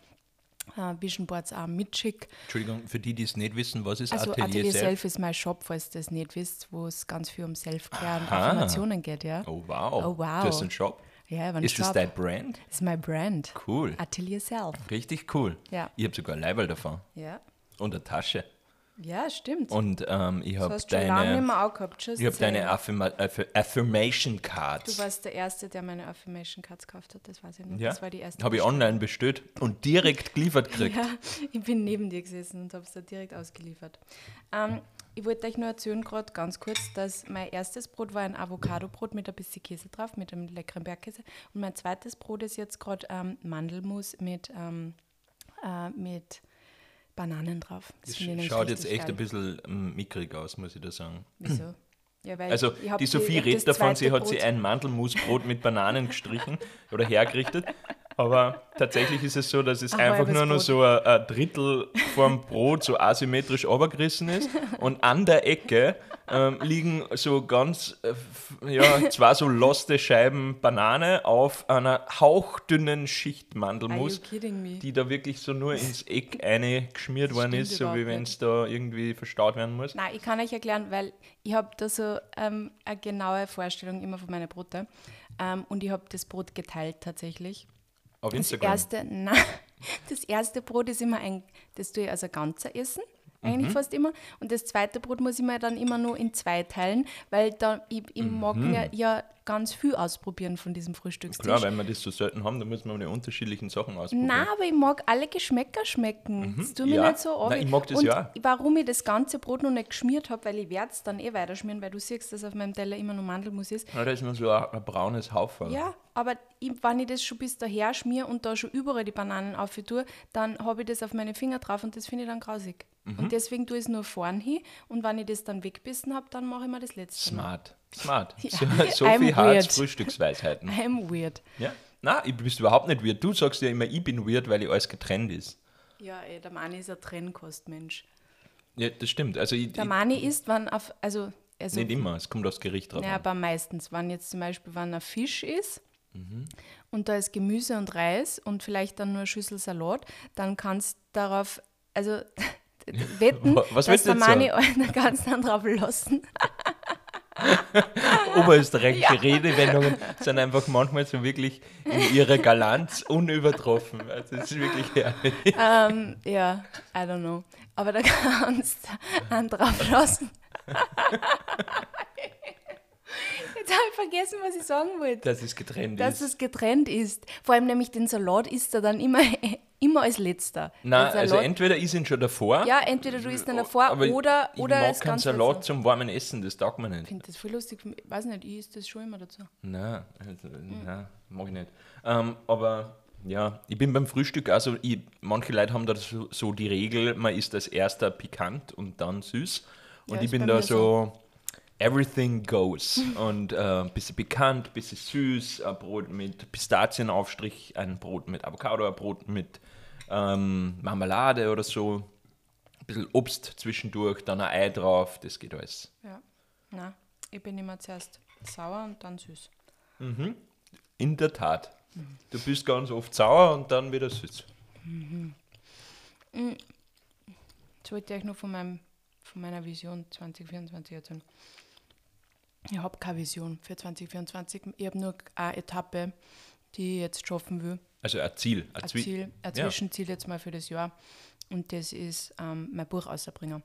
äh, Vision Boards auch mitschicke, Entschuldigung, für die, die es nicht wissen, was ist also Atelier, Atelier, Self? Self ist mein Shop, falls ihr das nicht wisst, wo es ganz viel um Self-Care und Aha. Affirmationen geht, ja. Oh wow. Oh, wow. Du hast einen Shop. Ja, Ist das dein Brand? Das ist mein Brand. Cool. Atelier Self. Richtig cool. Ja. Ich habe sogar ein Leiberl davon. Ja. Und eine Tasche. Ja, stimmt. Und ähm, ich habe du deine, gehabt. Ich hab deine. Affirma Aff Affirmation Du Cards. warst der Erste, der meine Affirmation Cards gekauft hat, das weiß ich noch. Ja, Das war die erste. habe ich online bestellt und direkt geliefert [laughs] gekriegt. Ja, ich bin neben dir gesessen und habe es da direkt ausgeliefert. Ähm, ich wollte euch nur erzählen, gerade ganz kurz, dass mein erstes Brot war ein Avocado-Brot mit ein bisschen Käse drauf, mit einem leckeren Bergkäse. Und mein zweites Brot ist jetzt gerade ähm, Mandelmus mit, ähm, äh, mit Bananen drauf. Das nämlich schaut jetzt echt geil. ein bisschen ähm, mickrig aus, muss ich da sagen. Wieso? Ja, Also die Sophie hab redet das davon, sie hat sich Brot- ein Mandelmusbrot mit Bananen gestrichen oder hergerichtet. Aber tatsächlich ist es so, dass es Ein einfach nur noch so ein, ein Drittel vom Brot so asymmetrisch runtergerissen ist. Und an der Ecke ähm, liegen so ganz, äh, ja, zwei so loste Scheiben Banane auf einer hauchdünnen Schicht Mandelmus, die da wirklich so nur ins Eck eine geschmiert worden ist, so wie wenn es da irgendwie verstaut werden muss. Nein, ich kann euch erklären, weil ich habe da so ähm, eine genaue Vorstellung immer von meinen Broten. Ähm, und ich habe das Brot geteilt tatsächlich. Auf Das Instagram. erste, [laughs] nein, das erste Brot ist immer ein, das tue ich als ein ganzer essen, eigentlich Mhm. fast immer. Und das zweite Brot muss ich mir dann immer nur in zwei teilen, weil da, ich, ich mag mir ja ganz viel ausprobieren von diesem Frühstückstisch. Mhm. Klar, wenn wir das so selten haben, dann müssen wir die unterschiedlichen Sachen ausprobieren. Nein, aber ich mag alle Geschmäcker schmecken. Das tut mir Mhm. Ja. nicht so. Nein, ich mag das Und ja warum ich das ganze Brot noch nicht geschmiert habe, weil ich werde es dann eh weiter schmieren, weil du siehst, dass auf meinem Teller immer noch Mandelmus ist. Ja, da ist nur so ein, ein braunes Haufen. Ja, aber ich, wenn ich das schon bis daher schmier und da schon überall die Bananen auf tue, dann habe ich das auf meine Finger drauf und das finde ich dann grausig. Mhm. Und deswegen tue ich es nur vorn hin und wenn ich das dann wegbissen habe, dann mache ich mir das letzte. Smart. Smart. [laughs] Ja. So, viel Harz. Frühstücksweisheiten. [laughs] I'm weird. Ja? Nein, ich bist überhaupt nicht weird. Du sagst ja immer, ich bin weird, weil ich alles getrennt ist. Ja, ey, der Mani ist ein Trennkostmensch. Ja, das stimmt. Also ich, Der Mani isst, wenn auf, also, also nicht immer, es kommt aufs Gericht drauf. Naja, an. aber meistens, wenn jetzt zum Beispiel wenn ein Fisch ist Mhm. und da ist Gemüse und Reis und vielleicht dann nur eine Schüssel Salat, dann kannst du darauf, also [laughs] [laughs] wetten, Wa- was dass willst du der Mani [laughs] einen ganz dann drauf lassen. Oberösterreichische Redewendungen sind einfach manchmal so wirklich in ihrer Galanz unübertroffen. Also das ist wirklich herrlich. ähm, ja, I don't know. Aber da kannst du einen drauf lassen. Jetzt habe ich vergessen, was ich sagen wollte. Dass es getrennt Dass ist. es getrennt ist. Vor allem nämlich den Salat isst er dann immer, [laughs] immer als letzter. Nein, also entweder ich ihn schon davor, Ja, entweder du isst dann davor aber oder, ich oder mag es keinen Salat dazu. zum warmen Essen, das taugt mir nicht. Ich finde das voll lustig. Ich weiß nicht, ich isst das schon immer dazu. Nein, also, Hm. nein, mag ich nicht. Ähm, aber ja, ich bin beim Frühstück, also ich, manche Leute haben da so, so die Regel, man isst als erster pikant und dann süß. Und Ja, ich ist bin da mir so, everything goes. und äh, ein bisschen pikant, ein bisschen süß, ein Brot mit Pistazienaufstrich, ein Brot mit Avocado, ein Brot mit ähm, Marmelade oder so. Ein bisschen Obst zwischendurch, dann ein Ei drauf, das geht alles. Ja. Nein, ich bin immer zuerst sauer und dann süß. In der Tat. Du bist ganz oft sauer und dann wieder süß. Jetzt wollte ich euch noch von, meinem, von meiner Vision 2024 erzählen. Ich habe keine Vision für 2024. Ich habe nur eine Etappe, die ich jetzt schaffen will. Also ein Ziel. Ein Ein Ziel, ein Ja. Zwischenziel jetzt mal für das Jahr. Und das ist ähm, mein Buch auszubringen.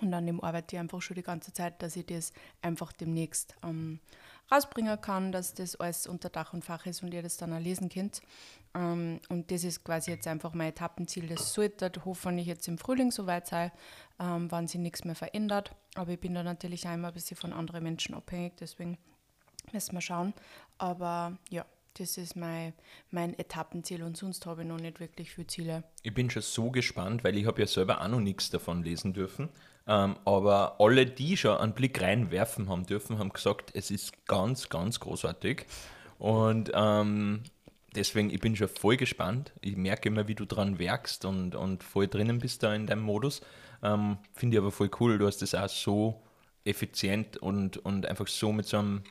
Und an dem arbeite ich einfach schon die ganze Zeit, dass ich das einfach demnächst ähm, rausbringen kann, dass das alles unter Dach und Fach ist und ihr das dann auch lesen könnt. Ähm, und das ist quasi jetzt einfach mein Etappenziel. Das sollte hoffentlich jetzt im Frühling soweit sein, ähm, wenn sich nichts mehr verändert. Aber ich bin da natürlich auch immer ein bisschen von anderen Menschen abhängig, deswegen müssen wir schauen. Aber ja, das ist mein, mein Etappenziel und sonst habe ich noch nicht wirklich viele Ziele. Ich bin schon so gespannt, weil ich habe ja selber auch noch nichts davon lesen dürfen. Ähm, aber alle, die schon einen Blick reinwerfen haben dürfen, haben gesagt, es ist ganz, ganz großartig. Und ähm, deswegen, ich bin schon voll gespannt. Ich merke immer, wie du dran werkst und, und voll drinnen bist da in deinem Modus. Ähm, Finde ich aber voll cool. Du hast das auch so effizient und, und einfach so mit so, einem,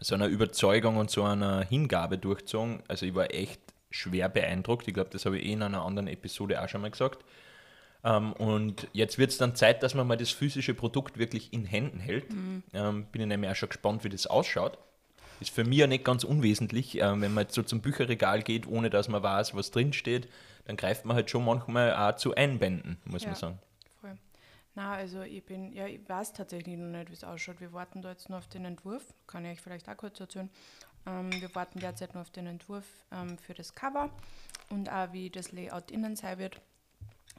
so einer Überzeugung und so einer Hingabe durchgezogen. Also ich war echt schwer beeindruckt. Ich glaube, das habe ich eh in einer anderen Episode auch schon mal gesagt. Ähm, und jetzt wird es dann Zeit, dass man mal das physische Produkt wirklich in Händen hält. Ähm, bin ich nämlich auch schon gespannt, wie das ausschaut. Ist für mich ja nicht ganz unwesentlich, äh, wenn man jetzt so zum Bücherregal geht, ohne dass man weiß, was drin steht, dann greift man halt schon manchmal auch zu Einbänden, muss Ja. man sagen. Na, also ich bin, ja, ich weiß tatsächlich noch nicht, wie es ausschaut. Wir warten da jetzt noch auf den Entwurf. Kann ich euch vielleicht auch kurz erzählen. Ähm, wir warten derzeit noch auf den Entwurf ähm, für das Cover und auch wie das Layout innen sein wird.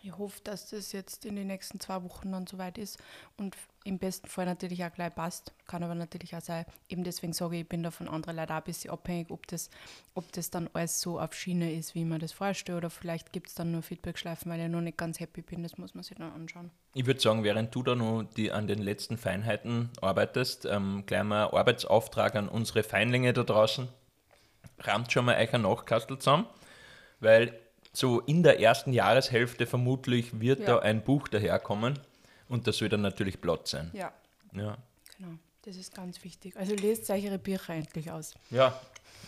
Ich hoffe, dass das jetzt in den nächsten zwei Wochen dann soweit ist und im besten Fall natürlich auch gleich passt. Kann aber natürlich auch sein, eben deswegen sage ich, ich bin da von anderen Leuten auch ein bisschen abhängig, ob das, ob das dann alles so auf Schiene ist, wie mir das vorstelle oder vielleicht gibt es dann nur Feedback-Schleifen, weil ich noch nicht ganz happy bin. Das muss man sich dann anschauen. Ich würde sagen, während du da noch die, an den letzten Feinheiten arbeitest, ähm, gleich mal Arbeitsauftrag an unsere Feinlinge da draußen. ramt schon mal euch ein Nachkastel zusammen, weil so in der ersten Jahreshälfte vermutlich wird Ja. da ein Buch daherkommen und das wird dann natürlich Plot sein. Ja, Ja, genau. Das ist ganz wichtig. Also lest euch ihre Bücher endlich aus. ja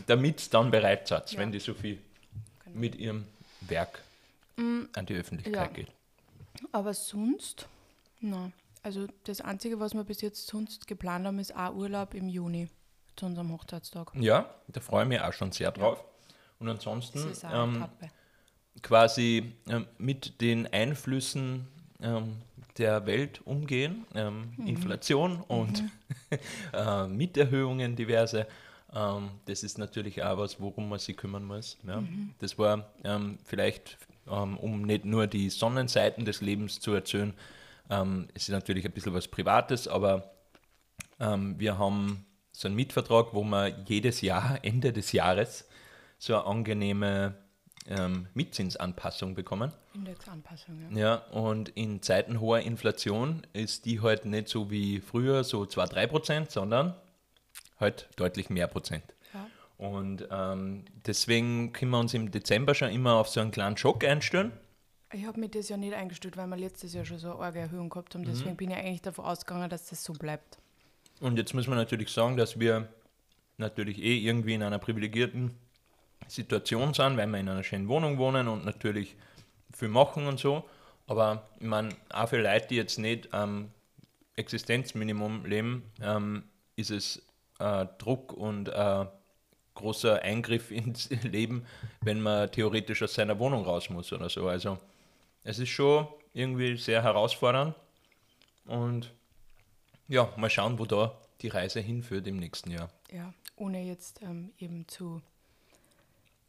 damit dann bereit seid, Ja. wenn die Sophie Genau. mit ihrem Werk an die Öffentlichkeit ja. geht. Aber sonst, na, also das Einzige, was wir bis jetzt sonst geplant haben, ist auch Urlaub im Juni zu unserem Hochzeitstag. Ja, da freue ich mich auch schon sehr drauf. Und ansonsten ähm, quasi ähm, mit den Einflüssen ähm, der Welt umgehen, ähm, Mhm. Inflation und [laughs] äh, Mieterhöhungen diverse. Ähm, das ist natürlich auch was, worum man sich kümmern muss. Ja. Mhm. Das war ähm, vielleicht, um nicht nur die Sonnenseiten des Lebens zu erzählen, ähm, es ist natürlich ein bisschen was Privates, aber ähm, wir haben so einen Mietvertrag, wo wir jedes Jahr, [laughs] Ende des Jahres, so eine angenehme ähm, Mietzinsanpassung bekommen. Indexanpassung, ja. Ja, und in Zeiten hoher Inflation ist die halt nicht so wie früher, so 2-3 Prozent, sondern halt deutlich mehr Prozent. Und ähm, deswegen können wir uns im Dezember schon immer auf so einen kleinen Schock einstellen. Ich habe mich das ja nicht eingestellt, weil wir letztes Jahr schon so eine arge Erhöhung gehabt Mhm. haben. Deswegen bin ich eigentlich davon ausgegangen, dass das so bleibt. Und jetzt muss man natürlich sagen, dass wir natürlich eh irgendwie in einer privilegierten Situation sind, weil wir in einer schönen Wohnung wohnen und natürlich viel machen und so. Aber ich meine, auch für Leute, die jetzt nicht am Existenzminimum leben, ähm, ist es äh, Druck und äh, großer Eingriff [laughs] ins Leben, wenn man theoretisch aus seiner Wohnung raus muss oder so. Also es ist schon irgendwie sehr herausfordernd und ja, mal schauen, wo da die Reise hinführt im nächsten Jahr. Ja, ohne jetzt ähm, eben zu.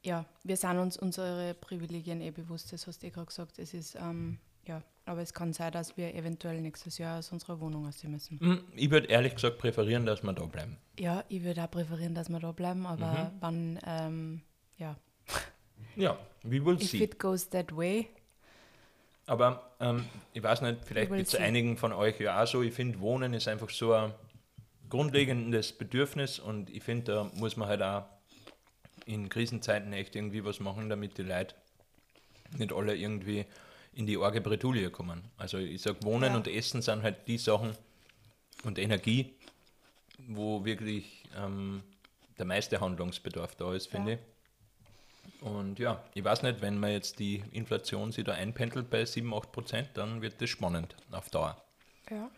Ja, wir sind uns unsere Privilegien eh bewusst, das hast du eh gerade gesagt. Es ist, ähm, ja, aber es kann sein, dass wir eventuell nächstes Jahr aus unserer Wohnung aussehen müssen. Hm, Ich würde ehrlich gesagt präferieren, dass wir da bleiben. Ja, ich würde auch präferieren, dass wir da bleiben, aber wann, ähm, ja, [laughs] Ja, we will if see. it goes that way, Aber ähm, ich weiß nicht, vielleicht We will geht es see. einigen von euch ja auch so. Ich finde, Wohnen ist einfach so ein grundlegendes Bedürfnis und ich finde, da muss man halt auch in Krisenzeiten echt irgendwie was machen, damit die Leute nicht alle irgendwie in die arge Bretouille kommen. Also ich sage, Wohnen Ja. und Essen sind halt die Sachen und Energie, wo wirklich ähm, der meiste Handlungsbedarf da ist, finde Ja. ich. Und ja, ich weiß nicht, wenn man jetzt die Inflation sich da einpendelt bei 7, 8 Prozent, dann wird das spannend auf Dauer. ja.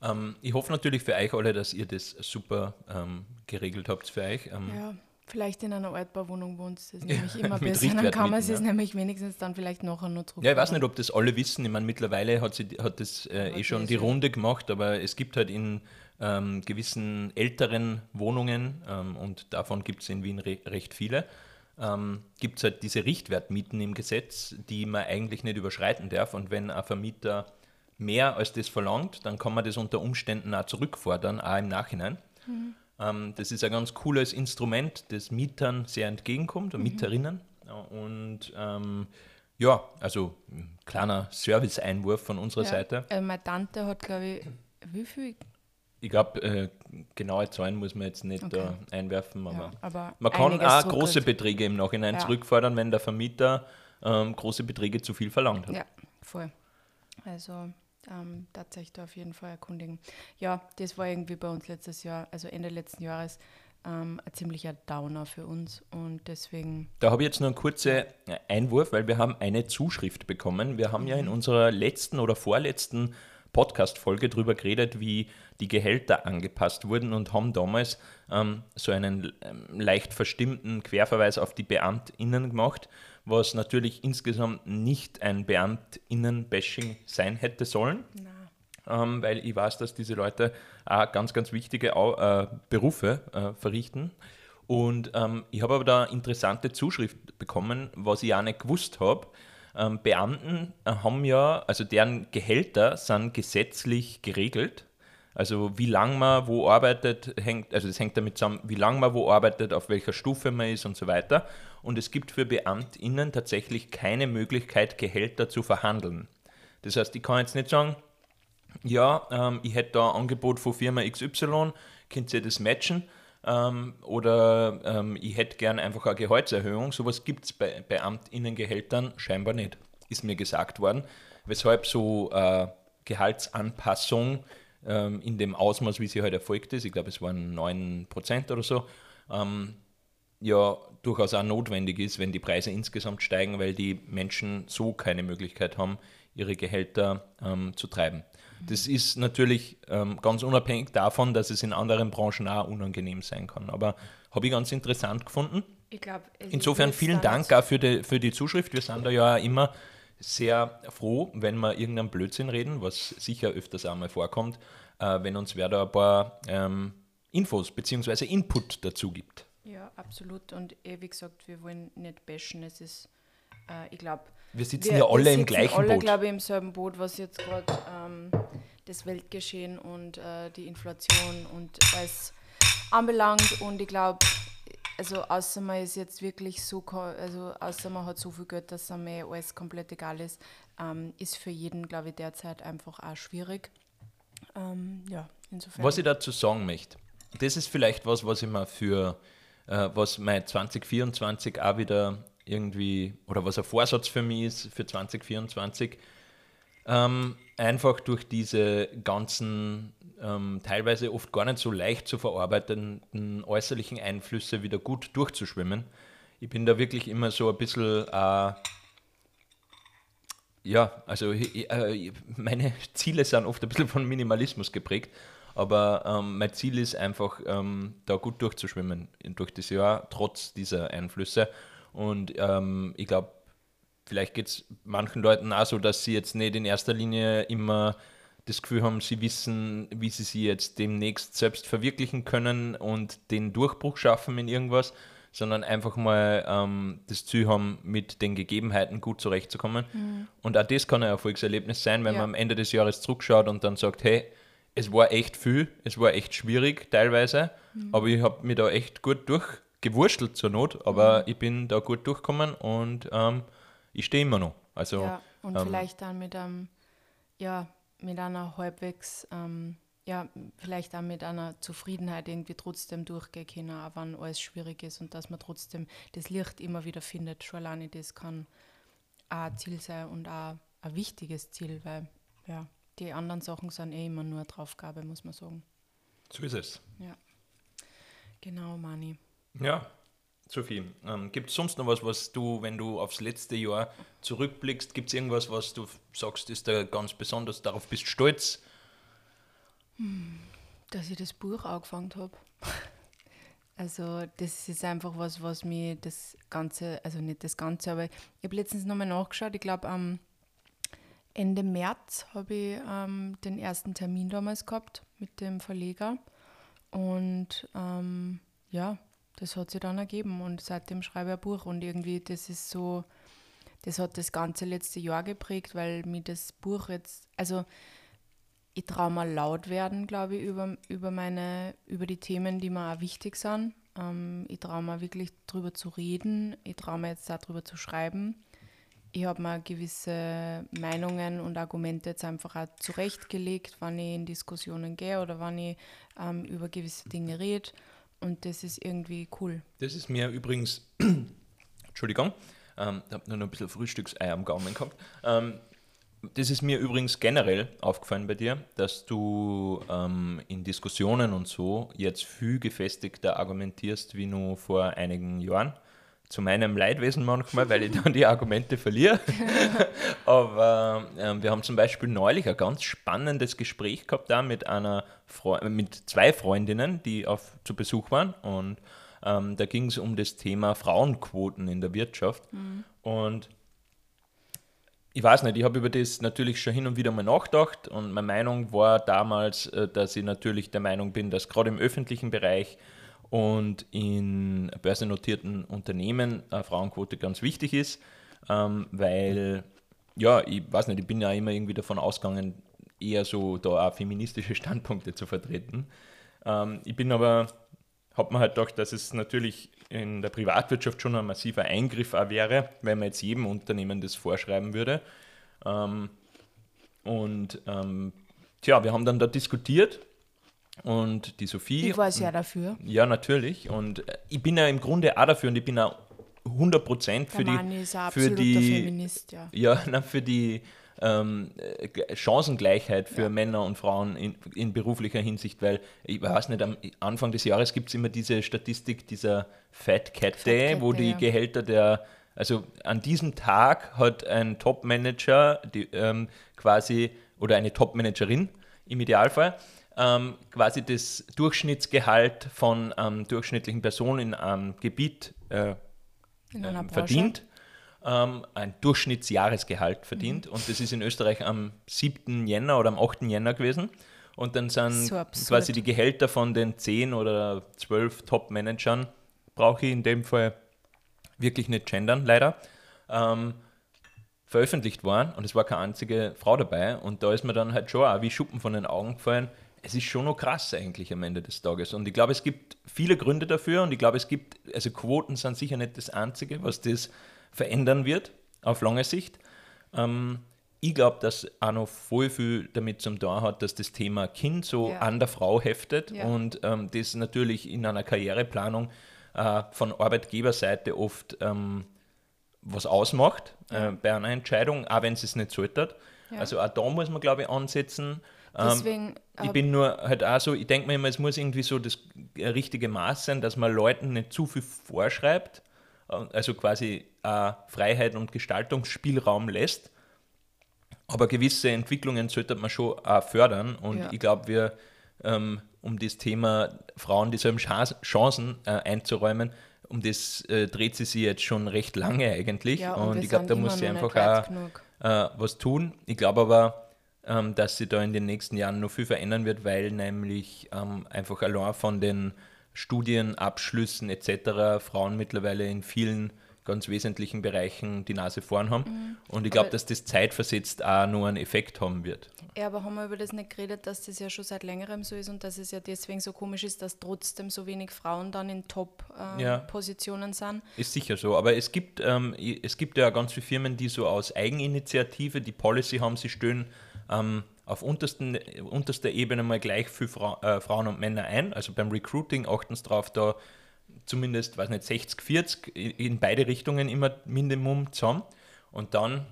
Ähm, ich hoffe natürlich für euch alle, dass ihr das super ähm, geregelt habt für euch. Ähm, Ja, vielleicht in einer Altbauwohnung wohnt, das ist nämlich immer [laughs] besser. Dann kann man es ja. nämlich wenigstens dann vielleicht nachher noch zurück. Ja, ich weiß nicht, ob das alle wissen. Ich meine, mittlerweile hat, sie, hat das äh, eh schon die. Runde gemacht, aber es gibt halt in ähm, gewissen älteren Wohnungen, ähm, und davon gibt es in Wien re recht viele, ähm, gibt es halt diese Richtwertmieten im Gesetz, die man eigentlich nicht überschreiten darf. Und wenn ein Vermieter mehr als das verlangt, dann kann man das unter Umständen auch zurückfordern, auch im Nachhinein. Ähm, das ist ein ganz cooles Instrument, das Mietern sehr entgegenkommt, und Mieterinnen. Ja, Und ähm, ja, also ein kleiner Service-Einwurf von unserer ja. Seite. Äh, meine Tante hat, glaube ich, wie viel? Ich glaube, äh, genaue Zahlen muss man jetzt nicht Okay. da einwerfen, aber Ja, aber man kann auch zurückkriegt. große Beträge im Nachhinein Ja. zurückfordern, wenn der Vermieter ähm, große Beträge zu viel verlangt hat. Ja, voll. Also ähm, tatsächlich da auf jeden Fall erkundigen. Ja, das war irgendwie bei uns letztes Jahr, also Ende letzten Jahres, ähm, ein ziemlicher Downer für uns und deswegen, Da habe ich jetzt nur einen kurzen Einwurf, weil wir haben eine Zuschrift bekommen. Wir haben ja in unserer letzten oder vorletzten Podcast-Folge darüber geredet, wie die Gehälter angepasst wurden und haben damals ähm, so einen ähm, leicht verstimmten Querverweis auf die BeamtInnen gemacht, was natürlich insgesamt nicht ein BeamtInnen-Bashing sein hätte sollen ähm, weil ich weiß, dass diese Leute auch ganz, ganz wichtige äh, Berufe äh, verrichten. Und ähm, ich habe aber da interessante Zuschrift bekommen, was ich auch nicht gewusst habe. Ähm, Beamten äh, haben ja, also deren Gehälter sind gesetzlich geregelt. Also wie lange man wo arbeitet, hängt, also das hängt damit zusammen, wie lange man wo arbeitet, auf welcher Stufe man ist und so weiter. Und es gibt für BeamtInnen tatsächlich keine Möglichkeit, Gehälter zu verhandeln. Das heißt, ich kann jetzt nicht sagen, ja, ähm, ich hätte da ein Angebot von Firma XY, könnt ihr das matchen? ähm, oder ähm, ich hätte gern einfach eine Gehaltserhöhung. Sowas gibt es bei Beamtinnengehältern scheinbar nicht, ist mir gesagt worden. Weshalb so äh, Gehaltsanpassung ähm, in dem Ausmaß, wie sie heute halt erfolgt ist, ich glaube es waren 9% oder so, ähm, ja durchaus auch notwendig ist, wenn die Preise insgesamt steigen, weil die Menschen so keine Möglichkeit haben, ihre Gehälter ähm, zu treiben. Das ist natürlich ähm, ganz unabhängig davon, dass es in anderen Branchen auch unangenehm sein kann. Aber habe ich ganz interessant gefunden. Ich glaub, Insofern vielen Dank auch für die, für die Zuschrift. Wir sind da ja immer sehr froh, wenn wir irgendeinen Blödsinn reden, was sicher öfters einmal vorkommt, äh, wenn uns wer da ein paar ähm, Infos bzw. Input dazu gibt. Ja, absolut. Und eh, wie gesagt, wir wollen nicht bashen. Es ist, äh, ich glaube, wir sitzen wir, ja alle im gleichen alle, Boot. alle, glaube ich, im selben Boot, was jetzt gerade ähm, das Weltgeschehen und äh, die Inflation und alles anbelangt. Und ich glaube, also außer man ist jetzt wirklich so, also außer man hat so viel Geld, dass einem alles komplett egal ist, ähm, ist für jeden, glaube ich, derzeit einfach auch schwierig. Ähm, ja, insofern. Was ich dazu sagen möchte, das ist vielleicht was, was ich mir für, äh, was mein 2024 auch wieder irgendwie, oder was ein Vorsatz für mich ist für 2024, ähm, einfach durch diese ganzen, ähm, teilweise oft gar nicht so leicht zu verarbeitenden äußerlichen Einflüsse wieder gut durchzuschwimmen. Ich bin da wirklich immer so ein bisschen, äh, ja, also äh, meine Ziele sind oft ein bisschen von Minimalismus geprägt, aber ähm, mein Ziel ist einfach, ähm, da gut durchzuschwimmen durch das Jahr, trotz dieser Einflüsse. Und ähm, ich glaube, vielleicht geht es manchen Leuten auch so, dass sie jetzt nicht in erster Linie immer das Gefühl haben, sie wissen, wie sie sich jetzt demnächst selbst verwirklichen können und den Durchbruch schaffen in irgendwas, sondern einfach mal ähm, das Ziel haben, mit den Gegebenheiten gut zurechtzukommen. Mhm. Und auch das kann ein Erfolgserlebnis sein, wenn ja. man am Ende des Jahres zurückschaut und dann sagt, hey, es war echt viel, es war echt schwierig teilweise, mhm. aber ich habe mich da echt gut durch gewurschtelt zur Not, aber mhm. ich bin da gut durchgekommen und ähm, ich stehe immer noch. Also, ja, und ähm, vielleicht dann mit einem, ja, mit einer halbwegs, ähm, ja, vielleicht auch mit einer Zufriedenheit irgendwie trotzdem durchgehen können, auch wenn alles schwierig ist und dass man trotzdem das Licht immer wieder findet. Schon alleine das kann auch ein Ziel sein und auch ein wichtiges Ziel, weil ja, die anderen Sachen sind eh immer nur Draufgabe, muss man sagen. So ist es. Ja. Genau, Mani. Ja, Sophie, ähm, gibt es sonst noch was, was du, wenn du aufs letzte Jahr zurückblickst, gibt es irgendwas, was du sagst, ist da ganz besonders, darauf bist du stolz? Hm, dass ich das Buch angefangen habe. [laughs] Also das ist einfach was, was mir das Ganze, also nicht das Ganze, aber ich habe letztens nochmal nachgeschaut, ich glaube am Ende März habe ich ähm, den ersten Termin damals gehabt mit dem Verleger und ähm, ja, das hat sich dann ergeben und seitdem schreibe ich ein Buch und irgendwie das ist so, das hat das ganze letzte Jahr geprägt, weil mir das Buch jetzt, also ich traue mal laut werden, glaube ich, über, über meine, über die Themen, die mir auch wichtig sind. Ähm, ich traue mir wirklich drüber zu reden, ich traue mir jetzt darüber zu schreiben. Ich habe mir gewisse Meinungen und Argumente jetzt einfach auch zurechtgelegt, wann ich in Diskussionen gehe oder wann ich ähm, über gewisse Dinge rede. Und das ist irgendwie cool. Das ist mir übrigens, [clears throat] Entschuldigung, ähm, ich habe nur noch ein bisschen Frühstücksei am Gaumen gehabt. Ähm, das ist mir übrigens generell aufgefallen bei dir, dass du ähm, in Diskussionen und so jetzt viel gefestigter argumentierst wie nur vor einigen Jahren zu meinem Leidwesen manchmal, weil ich dann die Argumente verliere. [laughs] Aber ähm, wir haben zum Beispiel neulich ein ganz spannendes Gespräch gehabt da mit einer Fre mit zwei Freundinnen, die auf, zu Besuch waren. Und ähm, da ging es um das Thema Frauenquoten in der Wirtschaft. Mhm. Und ich weiß nicht, ich habe über das natürlich schon hin und wieder mal nachgedacht und meine Meinung war damals, äh, dass ich natürlich der Meinung bin, dass gerade im öffentlichen Bereich und in börsennotierten Unternehmen eine Frauenquote ganz wichtig ist, ähm, weil, ja, ich weiß nicht, ich bin ja immer irgendwie davon ausgegangen, eher so da auch feministische [laughs] Standpunkte zu vertreten. Ähm, ich bin aber, habe mir halt gedacht, dass es natürlich in der Privatwirtschaft schon ein massiver Eingriff auch wäre, wenn man jetzt jedem Unternehmen das vorschreiben würde. Ähm, und ähm, tja, wir haben dann da diskutiert und die Sophie. Ich weiß ja dafür. Ja, natürlich. Und äh, ich bin ja im Grunde auch dafür und ich bin auch 100% für Der die. Für die Feminist, ja. ja, [laughs] na, für die ähm, äh, Chancengleichheit für Männer und Frauen in, in beruflicher Hinsicht, weil ich weiß nicht, am Anfang des Jahres gibt es immer diese Statistik, dieser Fat Cat Day, Cat wo Day, die ja. Gehälter der, also an diesem Tag hat ein Top-Manager die, ähm, quasi, oder eine Top-Managerin im Idealfall, ähm, quasi das Durchschnittsgehalt von ähm, durchschnittlichen Personen in einem Gebiet äh, In Branche. verdient, ähm, ein Durchschnittsjahresgehalt verdient. Mhm. Und das ist in Österreich am 7. Jänner oder am 8. Jänner gewesen. Und dann sind So quasi die Gehälter von den 10 oder 12 Top-Managern, brauche ich in dem Fall wirklich nicht gendern, leider, ähm, veröffentlicht worden und es war keine einzige Frau dabei. Und da ist mir dann halt schon auch wie Schuppen von den Augen gefallen. Es ist schon noch krass eigentlich am Ende des Tages. Und ich glaube, es gibt viele Gründe dafür und ich glaube, es gibt, also Quoten sind sicher nicht das Einzige, was das verändern wird auf lange Sicht. Ähm, ich glaube, dass auch noch voll viel damit zum tun hat, dass das Thema Kind so Ja. an der Frau heftet Ja. und ähm, das natürlich in einer Karriereplanung äh, von Arbeitgeberseite oft ähm, was ausmacht äh, bei einer Entscheidung, auch wenn es es nicht sollte. Ja. Also auch da muss man, glaube ich, ansetzen. Ähm, Deswegen, ich äh, bin nur halt auch so, ich denke mir immer, es muss irgendwie so das äh, richtige Maß sein, dass man Leuten nicht zu viel vorschreibt, äh, also quasi äh, Freiheit und Gestaltungsspielraum lässt. Aber gewisse Entwicklungen sollte man schon auch fördern. Und Ja. ich glaube, wir, ähm, um das Thema Frauen dieselben Chance- Chancen äh, einzuräumen, um das äh, dreht sie sich jetzt schon recht lange eigentlich. ja, und wir ich glaube, da muss sie einfach auch äh, was tun. Ich glaube aber, ähm, dass sie da in den nächsten Jahren noch viel verändern wird, weil nämlich ähm, einfach allein von den Studienabschlüssen etc. Frauen mittlerweile in vielen ganz wesentlichen Bereichen die Nase vorn haben. Und ich glaube, dass das zeitversetzt auch nur einen Effekt haben wird. Ja, aber haben wir über das nicht geredet, dass das ja schon seit längerem so ist und dass es ja deswegen so komisch ist, dass trotzdem so wenig Frauen dann in Ja. Top-Positionen sind? Ist sicher so, aber es gibt, ähm, es gibt ja ganz viele Firmen, die so aus Eigeninitiative die Policy haben, sie stellen ähm, auf untersten, unterster Ebene mal gleich für Fra äh, Frauen und Männer ein. Also beim Recruiting achten sie darauf, da zumindest, weiß nicht, 60, 40 i- in beide Richtungen immer Minimum zusammen. Und dann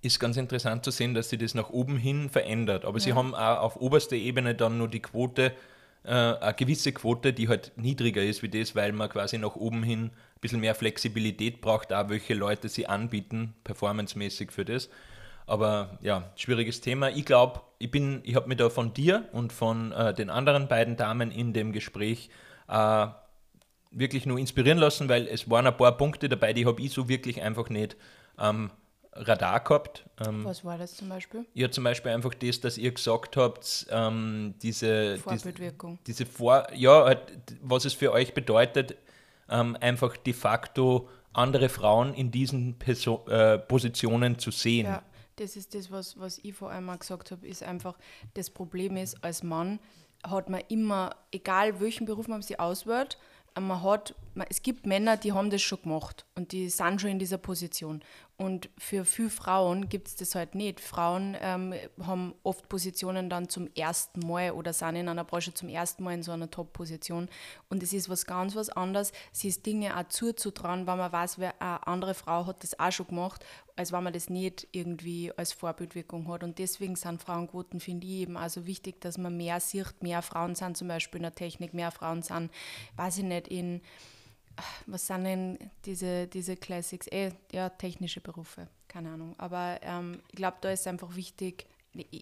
ist ganz interessant zu sehen, dass sie das nach oben hin verändert. Aber sie Ja. haben auch auf oberster Ebene dann nur die Quote, äh, eine gewisse Quote, die halt niedriger ist wie das, weil man quasi nach oben hin ein bisschen mehr Flexibilität braucht, auch welche Leute sie anbieten, performancemäßig für das. Aber ja, schwieriges Thema. Ich glaube, ich bin, ich habe mich da von dir und von äh, den anderen beiden Damen in dem Gespräch äh, wirklich nur inspirieren lassen, weil es waren ein paar Punkte dabei, die habe ich so wirklich einfach nicht am Radar gehabt. Ähm, Was war das zum Beispiel? ja, zum Beispiel einfach das, dass ihr gesagt habt, ähm, diese, diese, Vorbildwirkung. diese Vor ja, halt, was es für euch bedeutet, ähm, einfach de facto andere Frauen in diesen Perso äh, Positionen zu sehen. Ja, das ist das, was, was ich vor allem auch gesagt habe, ist einfach, das Problem ist, als Mann hat man immer, egal welchen Beruf man sich auswählt, man hat, man, es gibt Männer, die haben das schon gemacht und die sind schon in dieser Position. Und für viele Frauen gibt es das halt nicht. Frauen ähm, haben oft Positionen dann zum ersten Mal oder sind in einer Branche zum ersten Mal in so einer Top-Position. Und es ist was ganz was anderes, sie ist Dinge auch zuzutrauen, weil man weiß, wer eine andere Frau hat das auch schon gemacht, als wenn man das nicht irgendwie als Vorbildwirkung hat. Und deswegen sind Frauenquoten, finde ich, eben also wichtig, dass man mehr sieht, mehr Frauen sind zum Beispiel in der Technik, mehr Frauen sind, weiß ich nicht, in was sind denn diese, diese Classics? Eh, ja, technische Berufe, keine Ahnung. Aber ähm, ich glaube, da ist einfach wichtig,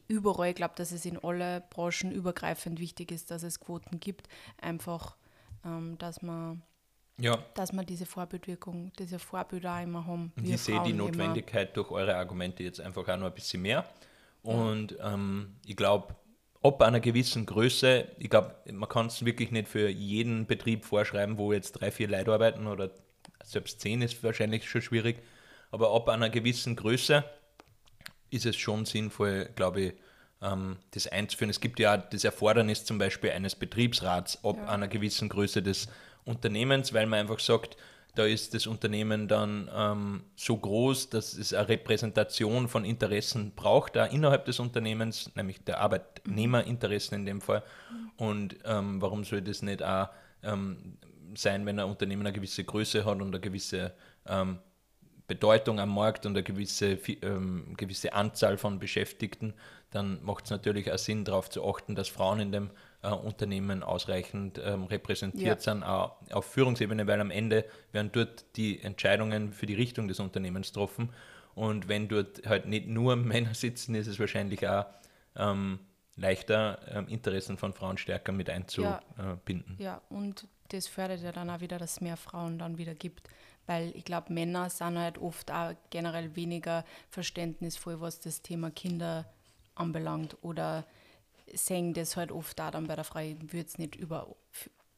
überall, ich glaube, dass es in alle Branchen übergreifend wichtig ist, dass es Quoten gibt. Einfach, ähm, dass man Ja, dass man diese Vorbildwirkung, diese Vorbilder auch immer haben. und wir ich sehe die Frauen immer. Notwendigkeit durch eure Argumente jetzt einfach auch noch ein bisschen mehr. Und ähm, ich glaube, ob einer gewissen Größe, ich glaube, man kann es wirklich nicht für jeden Betrieb vorschreiben, wo jetzt drei, vier Leute arbeiten oder selbst zehn ist wahrscheinlich schon schwierig. Aber ab einer gewissen Größe ist es schon sinnvoll, glaube ich, ähm, das einzuführen. Es gibt ja auch das Erfordernis zum Beispiel eines Betriebsrats ab Ja. einer gewissen Größe des Unternehmens, weil man einfach sagt, da ist das Unternehmen dann ähm, so groß, dass es eine Repräsentation von Interessen braucht, da innerhalb des Unternehmens, nämlich der Arbeitnehmerinteressen in dem Fall. Und ähm, warum soll das nicht auch ähm, sein, wenn ein Unternehmen eine gewisse Größe hat und eine gewisse ähm, Bedeutung am Markt und eine gewisse, ähm, gewisse Anzahl von Beschäftigten, dann macht es natürlich auch Sinn, darauf zu achten, dass Frauen in dem äh, Unternehmen ausreichend ähm, repräsentiert ja. sind, auch auf Führungsebene, weil am Ende werden dort die Entscheidungen für die Richtung des Unternehmens getroffen. Und wenn dort halt nicht nur [laughs] Männer sitzen, ist es wahrscheinlich auch ähm, leichter, ähm, Interessen von Frauen stärker mit einzubinden. Ja. ja, und das fördert ja dann auch wieder, dass es mehr Frauen dann wieder gibt weil ich glaube, Männer sind halt oft auch generell weniger verständnisvoll, was das Thema Kinder anbelangt oder sehen das halt oft auch dann bei der Frau, ich würde es nicht über,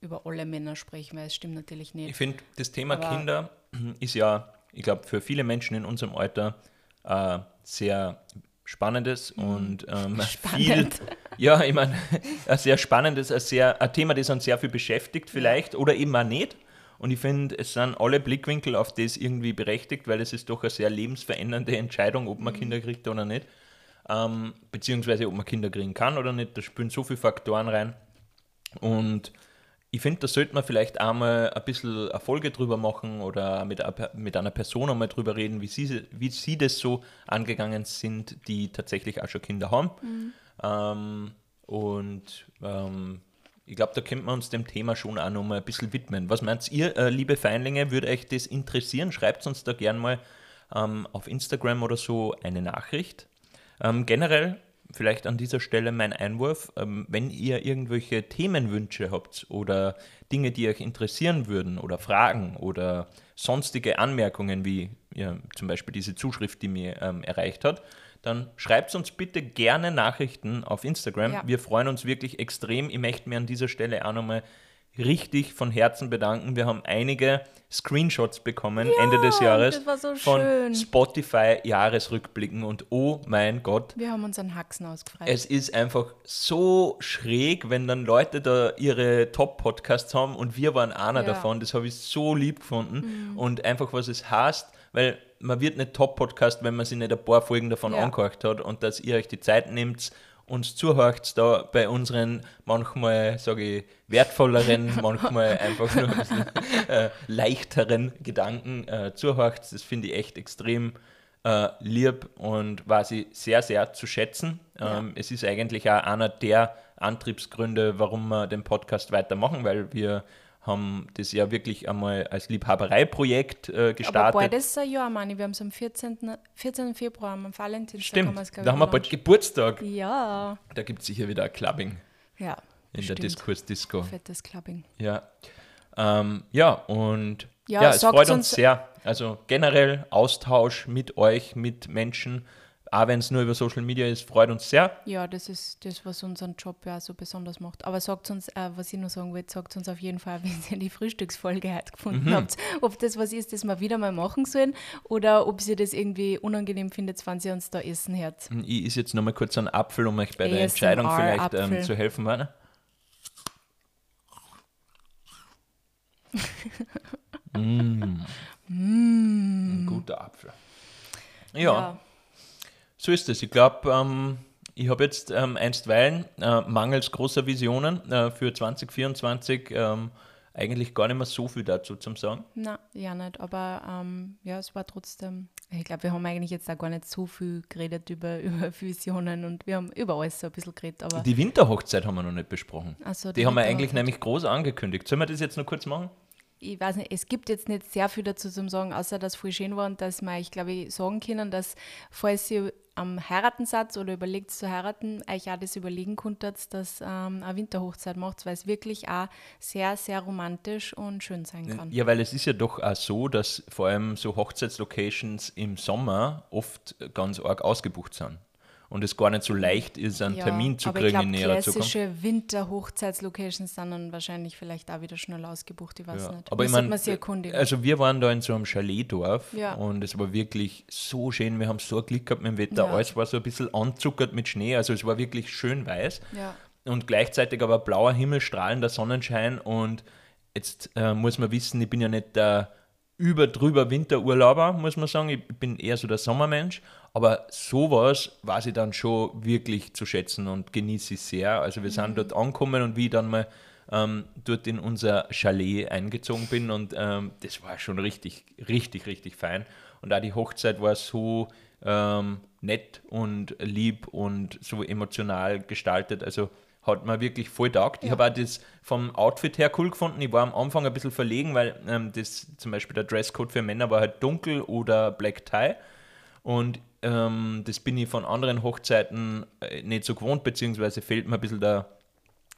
über alle Männer sprechen, weil es stimmt natürlich nicht. Ich finde, das Thema Aber Kinder [clears throat] ist ja, ich glaube, für viele Menschen in unserem Alter äh, sehr spannendes mhm. und ähm, [laughs] viel, [laughs] ja, ich meine, [laughs] ein sehr spannendes, ein, sehr, ein Thema, das uns sehr viel beschäftigt vielleicht oder eben auch nicht. Und ich finde, es sind alle Blickwinkel auf das irgendwie berechtigt, weil es ist doch eine sehr lebensverändernde Entscheidung, ob man mhm. Kinder kriegt oder nicht. Ähm, beziehungsweise ob man Kinder kriegen kann oder nicht. Da spielen so viele Faktoren rein. Und ich finde, da sollte man vielleicht einmal ein bisschen Erfolge drüber machen oder mit, mit einer Person einmal drüber reden, wie sie, wie sie das so angegangen sind, die tatsächlich auch schon Kinder haben. Mhm. Ähm, und ähm, ich glaube, da könnte man uns dem Thema schon auch noch mal ein bisschen widmen. Was meint ihr, äh, liebe Feinlinge, würde euch das interessieren? Schreibt uns da gerne mal ähm, auf Instagram oder so eine Nachricht. Ähm, generell, vielleicht an dieser Stelle mein Einwurf, ähm, wenn ihr irgendwelche Themenwünsche habt oder Dinge, die euch interessieren würden oder Fragen oder sonstige Anmerkungen, wie ja, zum Beispiel diese Zuschrift, die mir ähm, erreicht hat, dann schreibt uns bitte gerne Nachrichten auf Instagram. Ja. Wir freuen uns wirklich extrem. Ich möchte mir an dieser Stelle auch nochmal richtig von Herzen bedanken. Wir haben einige Screenshots bekommen ja, Ende des Jahres so von Spotify Jahresrückblicken und oh mein Gott. Wir haben unseren Haxen ausgefreut. Es ist einfach so schräg, wenn dann Leute da ihre Top-Podcasts haben und wir waren einer ja. davon. Das habe ich so lieb gefunden mhm. und einfach was es heißt, weil man wird nicht Top-Podcast, wenn man sich nicht ein paar Folgen davon ja. angehört hat und dass ihr euch die Zeit nehmt, uns zuhört, da bei unseren manchmal, sage ich, wertvolleren, [laughs] manchmal einfach nur ein bisschen, äh, leichteren Gedanken äh, zuhört. Das finde ich echt extrem äh, lieb und war sie sehr, sehr zu schätzen. Ähm, ja. Es ist eigentlich auch einer der Antriebsgründe, warum wir den Podcast weitermachen, weil wir haben das ja wirklich einmal als Liebhabereiprojekt äh, gestartet. Aber bald ist ein Jahr, Mani. Wir haben es am 14. 14. Februar, am Valentinstag. Stimmt, haben da haben wir bald Geburtstag. Ja. Da gibt es sicher wieder ein Clubbing. Ja, In bestimmt. der Diskurs-Disco. Fettes Clubbing. Ja. Ähm, ja, und ja, ja es freut uns, uns sehr. Also generell Austausch mit euch, mit Menschen auch wenn es nur über Social Media ist, freut uns sehr. Ja, das ist das, was unseren Job ja so besonders macht. Aber sagt uns, äh, was ich noch sagen will, sagt uns auf jeden Fall, [laughs] wenn ihr die Frühstücksfolge heute gefunden mhm. habt, ob das was ist, das wir wieder mal machen sollen oder ob sie das irgendwie unangenehm findet, wenn sie uns da essen hört. Hm, ich ist jetzt nochmal kurz ein Apfel, um euch bei der Entscheidung vielleicht ähm, zu helfen. Warte. [laughs] mm. Mm. Ein guter Apfel. ja. ja. So ist es. Ich glaube, ähm, ich habe jetzt ähm, einstweilen äh, mangels großer Visionen äh, für 2024 ähm, eigentlich gar nicht mehr so viel dazu zu sagen. Na, ja nicht. Aber ähm, ja, es war trotzdem. Ich glaube, wir haben eigentlich jetzt auch gar nicht so viel geredet über, [laughs] über Visionen und wir haben über alles so ein bisschen geredet. Aber die Winterhochzeit haben wir noch nicht besprochen. So, die, die haben wir eigentlich nämlich groß angekündigt. Sollen wir das jetzt noch kurz machen? ich weiß nicht, es gibt jetzt nicht sehr viel dazu zu sagen, außer dass es voll schön war und dass wir euch, glaube ich, sagen können, dass, falls ihr am Heiratensatz oder überlegt zu heiraten, euch auch das überlegen konntet, dass ähm, eine Winterhochzeit macht, weil es wirklich auch sehr, sehr romantisch und schön sein kann. Ja, weil es ist ja doch auch so, dass vor allem so Hochzeitslocations im Sommer oft ganz arg ausgebucht sind und es gar nicht so leicht ist, einen ja, Termin zu kriegen glaub, in näherer Zukunft. klassische Winter-Hochzeitslocations sind dann wahrscheinlich vielleicht auch wieder schnell ausgebucht, ich weiß ja, nicht. Aber ich meine, also wir waren da in so einem Chaletdorf ja. und es war wirklich so schön, wir haben so ein Glück gehabt mit dem Wetter, alles war so ein bisschen anzuckert mit Schnee, also es war wirklich schön weiß und gleichzeitig aber blauer Himmel, strahlender Sonnenschein und jetzt äh, muss man wissen, ich bin ja nicht der über drüber Winterurlauber, muss man sagen. Ich bin eher so der Sommermensch. Aber sowas weiß ich dann schon wirklich zu schätzen und genieße ich sehr. Also wir sind Mhm. dort angekommen und wie ich dann mal ähm, dort in unser Chalet eingezogen bin und ähm, das war schon richtig, richtig, richtig fein. Und auch die Hochzeit war so ähm, nett und lieb und so emotional gestaltet. Also hat mir wirklich voll taugt. Ich habe auch das vom Outfit her cool gefunden. Ich war am Anfang ein bisschen verlegen, weil ähm, das zum Beispiel der Dresscode für Männer war halt dunkel oder Black Tie. Und ähm, das bin ich von anderen Hochzeiten äh, nicht so gewohnt, beziehungsweise fehlt mir ein bisschen der,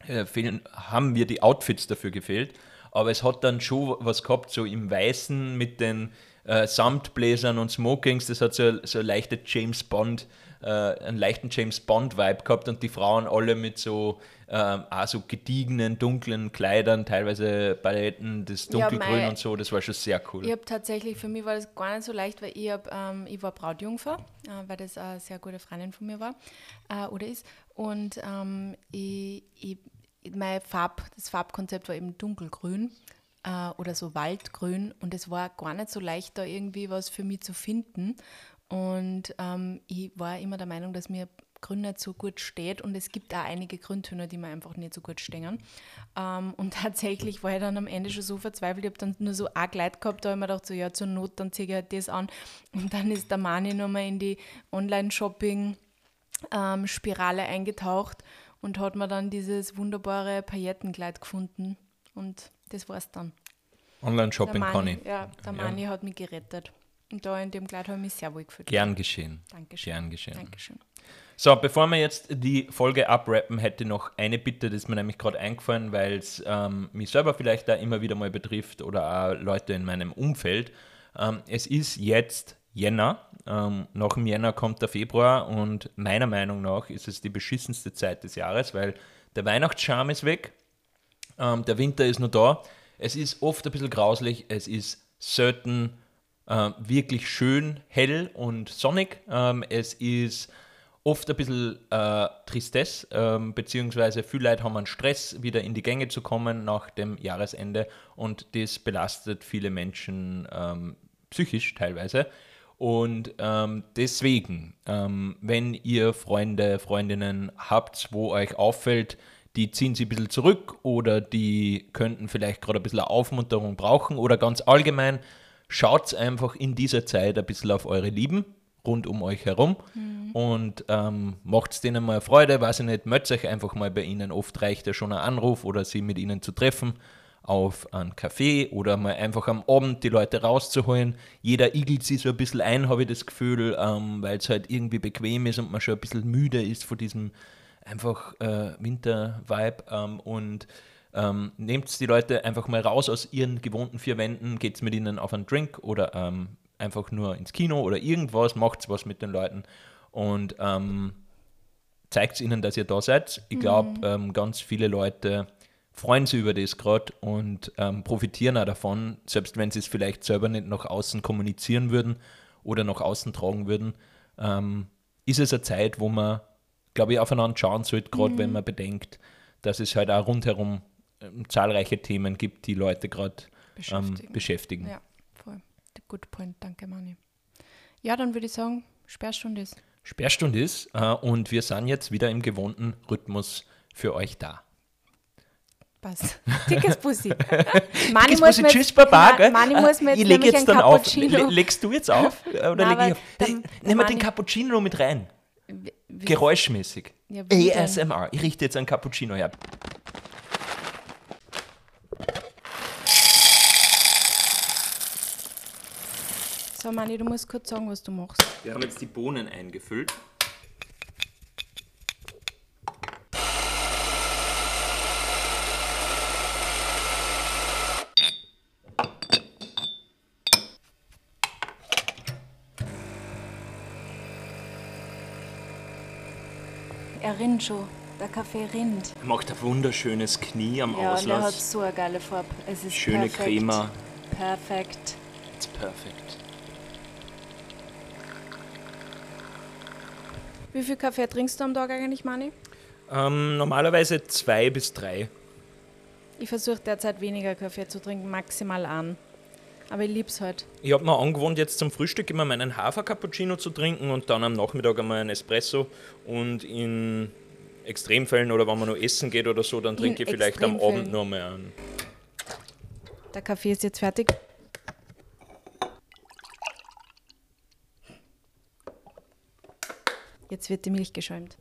äh, fehlen, haben mir die Outfits dafür gefehlt. Aber es hat dann schon was gehabt, so im Weißen mit den äh, Samtbläsern und Smokings, das hat so, so leichte James Bond, äh, einen leichten James Bond-Vibe gehabt und die Frauen alle mit so, ähm, auch so gediegenen, dunklen Kleidern, teilweise Paletten, das Ja, Dunkelgrün mei- und so, das war schon sehr cool. Ich habe tatsächlich, für mich war das gar nicht so leicht, weil ich, hab, ähm, ich war Brautjungfer, äh, weil das eine sehr gute Freundin von mir war äh, oder ist. Und ähm, ich, ich, mein Farb, das Farbkonzept war eben dunkelgrün äh, oder so Waldgrün und es war gar nicht so leicht, da irgendwie was für mich zu finden. Und ähm, ich war immer der Meinung, dass mir Grün nicht so gut steht und es gibt auch einige Grüntöne, die mir einfach nicht so gut stehen. Ähm, und [laughs] tatsächlich war ich dann am Ende schon so verzweifelt, ich habe dann nur so ein Kleid gehabt, da habe ich mir gedacht, so ja, zur Not, dann ziehe ich halt das an. Und dann ist der Mani nochmal in die Online-Shopping-Spirale eingetaucht und hat mir dann dieses wunderbare Paillettenkleid gefunden. Und das war's dann. Online-Shopping ich. ja, der Mani hat mich gerettet. Und da in dem Kleid habe ich mich sehr wohl gefühlt. Gern geschehen. Dankeschön. Gern geschehen. Dankeschön. So, bevor wir jetzt die Folge abrappen, hätte noch eine Bitte, das ist mir nämlich gerade eingefallen, weil es ähm, mich selber vielleicht da immer wieder mal betrifft oder auch Leute in meinem Umfeld. Ähm, es ist jetzt Jänner. Ähm, nach dem Jänner kommt der Februar und meiner Meinung nach ist es die beschissenste Zeit des Jahres, weil der Weihnachtscharme ist weg, ähm, der Winter ist nur da. Es ist oft ein bisschen grauslich, es ist selten äh, wirklich schön hell und sonnig. Ähm, es ist oft ein bisschen äh, Tristesse, ähm, beziehungsweise viele Leute haben einen Stress, wieder in die Gänge zu kommen nach dem Jahresende und das belastet viele Menschen ähm, psychisch teilweise. Und ähm, deswegen, ähm, wenn ihr Freunde, Freundinnen habt, wo euch auffällt, die ziehen sie ein bisschen zurück oder die könnten vielleicht gerade ein bisschen Aufmunterung brauchen oder ganz allgemein, schaut einfach in dieser Zeit ein bisschen auf eure Lieben rund um euch herum und ähm, macht denen mal Freude, weiß ich nicht, meldet euch einfach mal bei ihnen. Oft reicht ja schon ein Anruf oder sie mit ihnen zu treffen auf einen Café oder mal einfach am Abend die Leute rauszuholen. Jeder igelt sich so ein bisschen ein, habe ich das Gefühl, ähm, weil es halt irgendwie bequem ist und man schon ein bisschen müde ist von diesem einfach äh, Winter-Vibe ähm, und ähm, nehmt die Leute einfach mal raus aus ihren gewohnten vier Wänden, geht mit ihnen auf einen Drink oder ähm, einfach nur ins Kino oder irgendwas, macht was mit den Leuten und ähm, zeigt ihnen, dass ihr da seid. Ich glaube, ähm, ganz viele Leute freuen sich über das gerade und ähm, profitieren auch davon, selbst wenn sie es vielleicht selber nicht nach außen kommunizieren würden oder nach außen tragen würden, ähm, ist es eine Zeit, wo man, glaube ich, aufeinander schauen sollte, gerade wenn man bedenkt, dass es halt auch rundherum ähm, zahlreiche Themen gibt, die Leute gerade ähm, Beschäftigen. beschäftigen. Ja. Good point, danke Mani. Ja, dann würde ich sagen, Sperrstunde ist. Sperrstunde ist äh, und wir sind jetzt wieder im gewohnten Rhythmus für euch da. Passt. [laughs] Dickes Bussi. [laughs] Mani Dickes muss Bussi, tschüss, Baba. Gell? Mani muss mir jetzt ich lege jetzt dann auf. Cappuccino. Le- Legst du jetzt auf? [laughs] Oder Na, leg aber ich auf? wir Mani- den Cappuccino mit rein. Wie- Geräuschmäßig. Ja? ASMR. Ich richte jetzt einen Cappuccino her. So, Mani, du musst kurz sagen, was du machst. Wir haben jetzt die Bohnen eingefüllt. Er rinnt schon. Der Kaffee rinnt. Er macht ein wunderschönes Knie am Ja, und er hat Auslass. so eine geile Farbe. Es ist Schöne perfekt. Crema. Perfekt. It's perfect. Wie viel Kaffee trinkst du am Tag eigentlich, Mani? Ähm, normalerweise zwei bis drei. Ich versuche derzeit weniger Kaffee zu trinken, maximal an. Aber ich lieb's halt. Ich habe mir angewohnt, jetzt zum Frühstück immer meinen Hafer-Cappuccino zu trinken und dann am Nachmittag einmal einen Espresso. Und in Extremfällen oder wenn man noch essen geht oder so, dann trinke ich vielleicht am. Abend noch einmal einen. Der Kaffee ist jetzt fertig. Jetzt wird die Milch geschäumt.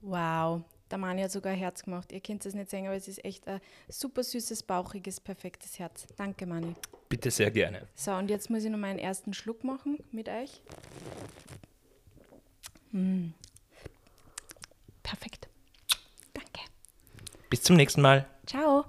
Wow, der Mani hat sogar ein Herz gemacht. Ihr könnt es nicht sehen, aber es ist echt ein super süßes, bauchiges, perfektes Herz. Danke, Mani. Bitte sehr gerne. So, und jetzt muss ich noch meinen ersten Schluck machen mit euch. Mm. Perfekt. Danke. Bis zum nächsten Mal. Ciao.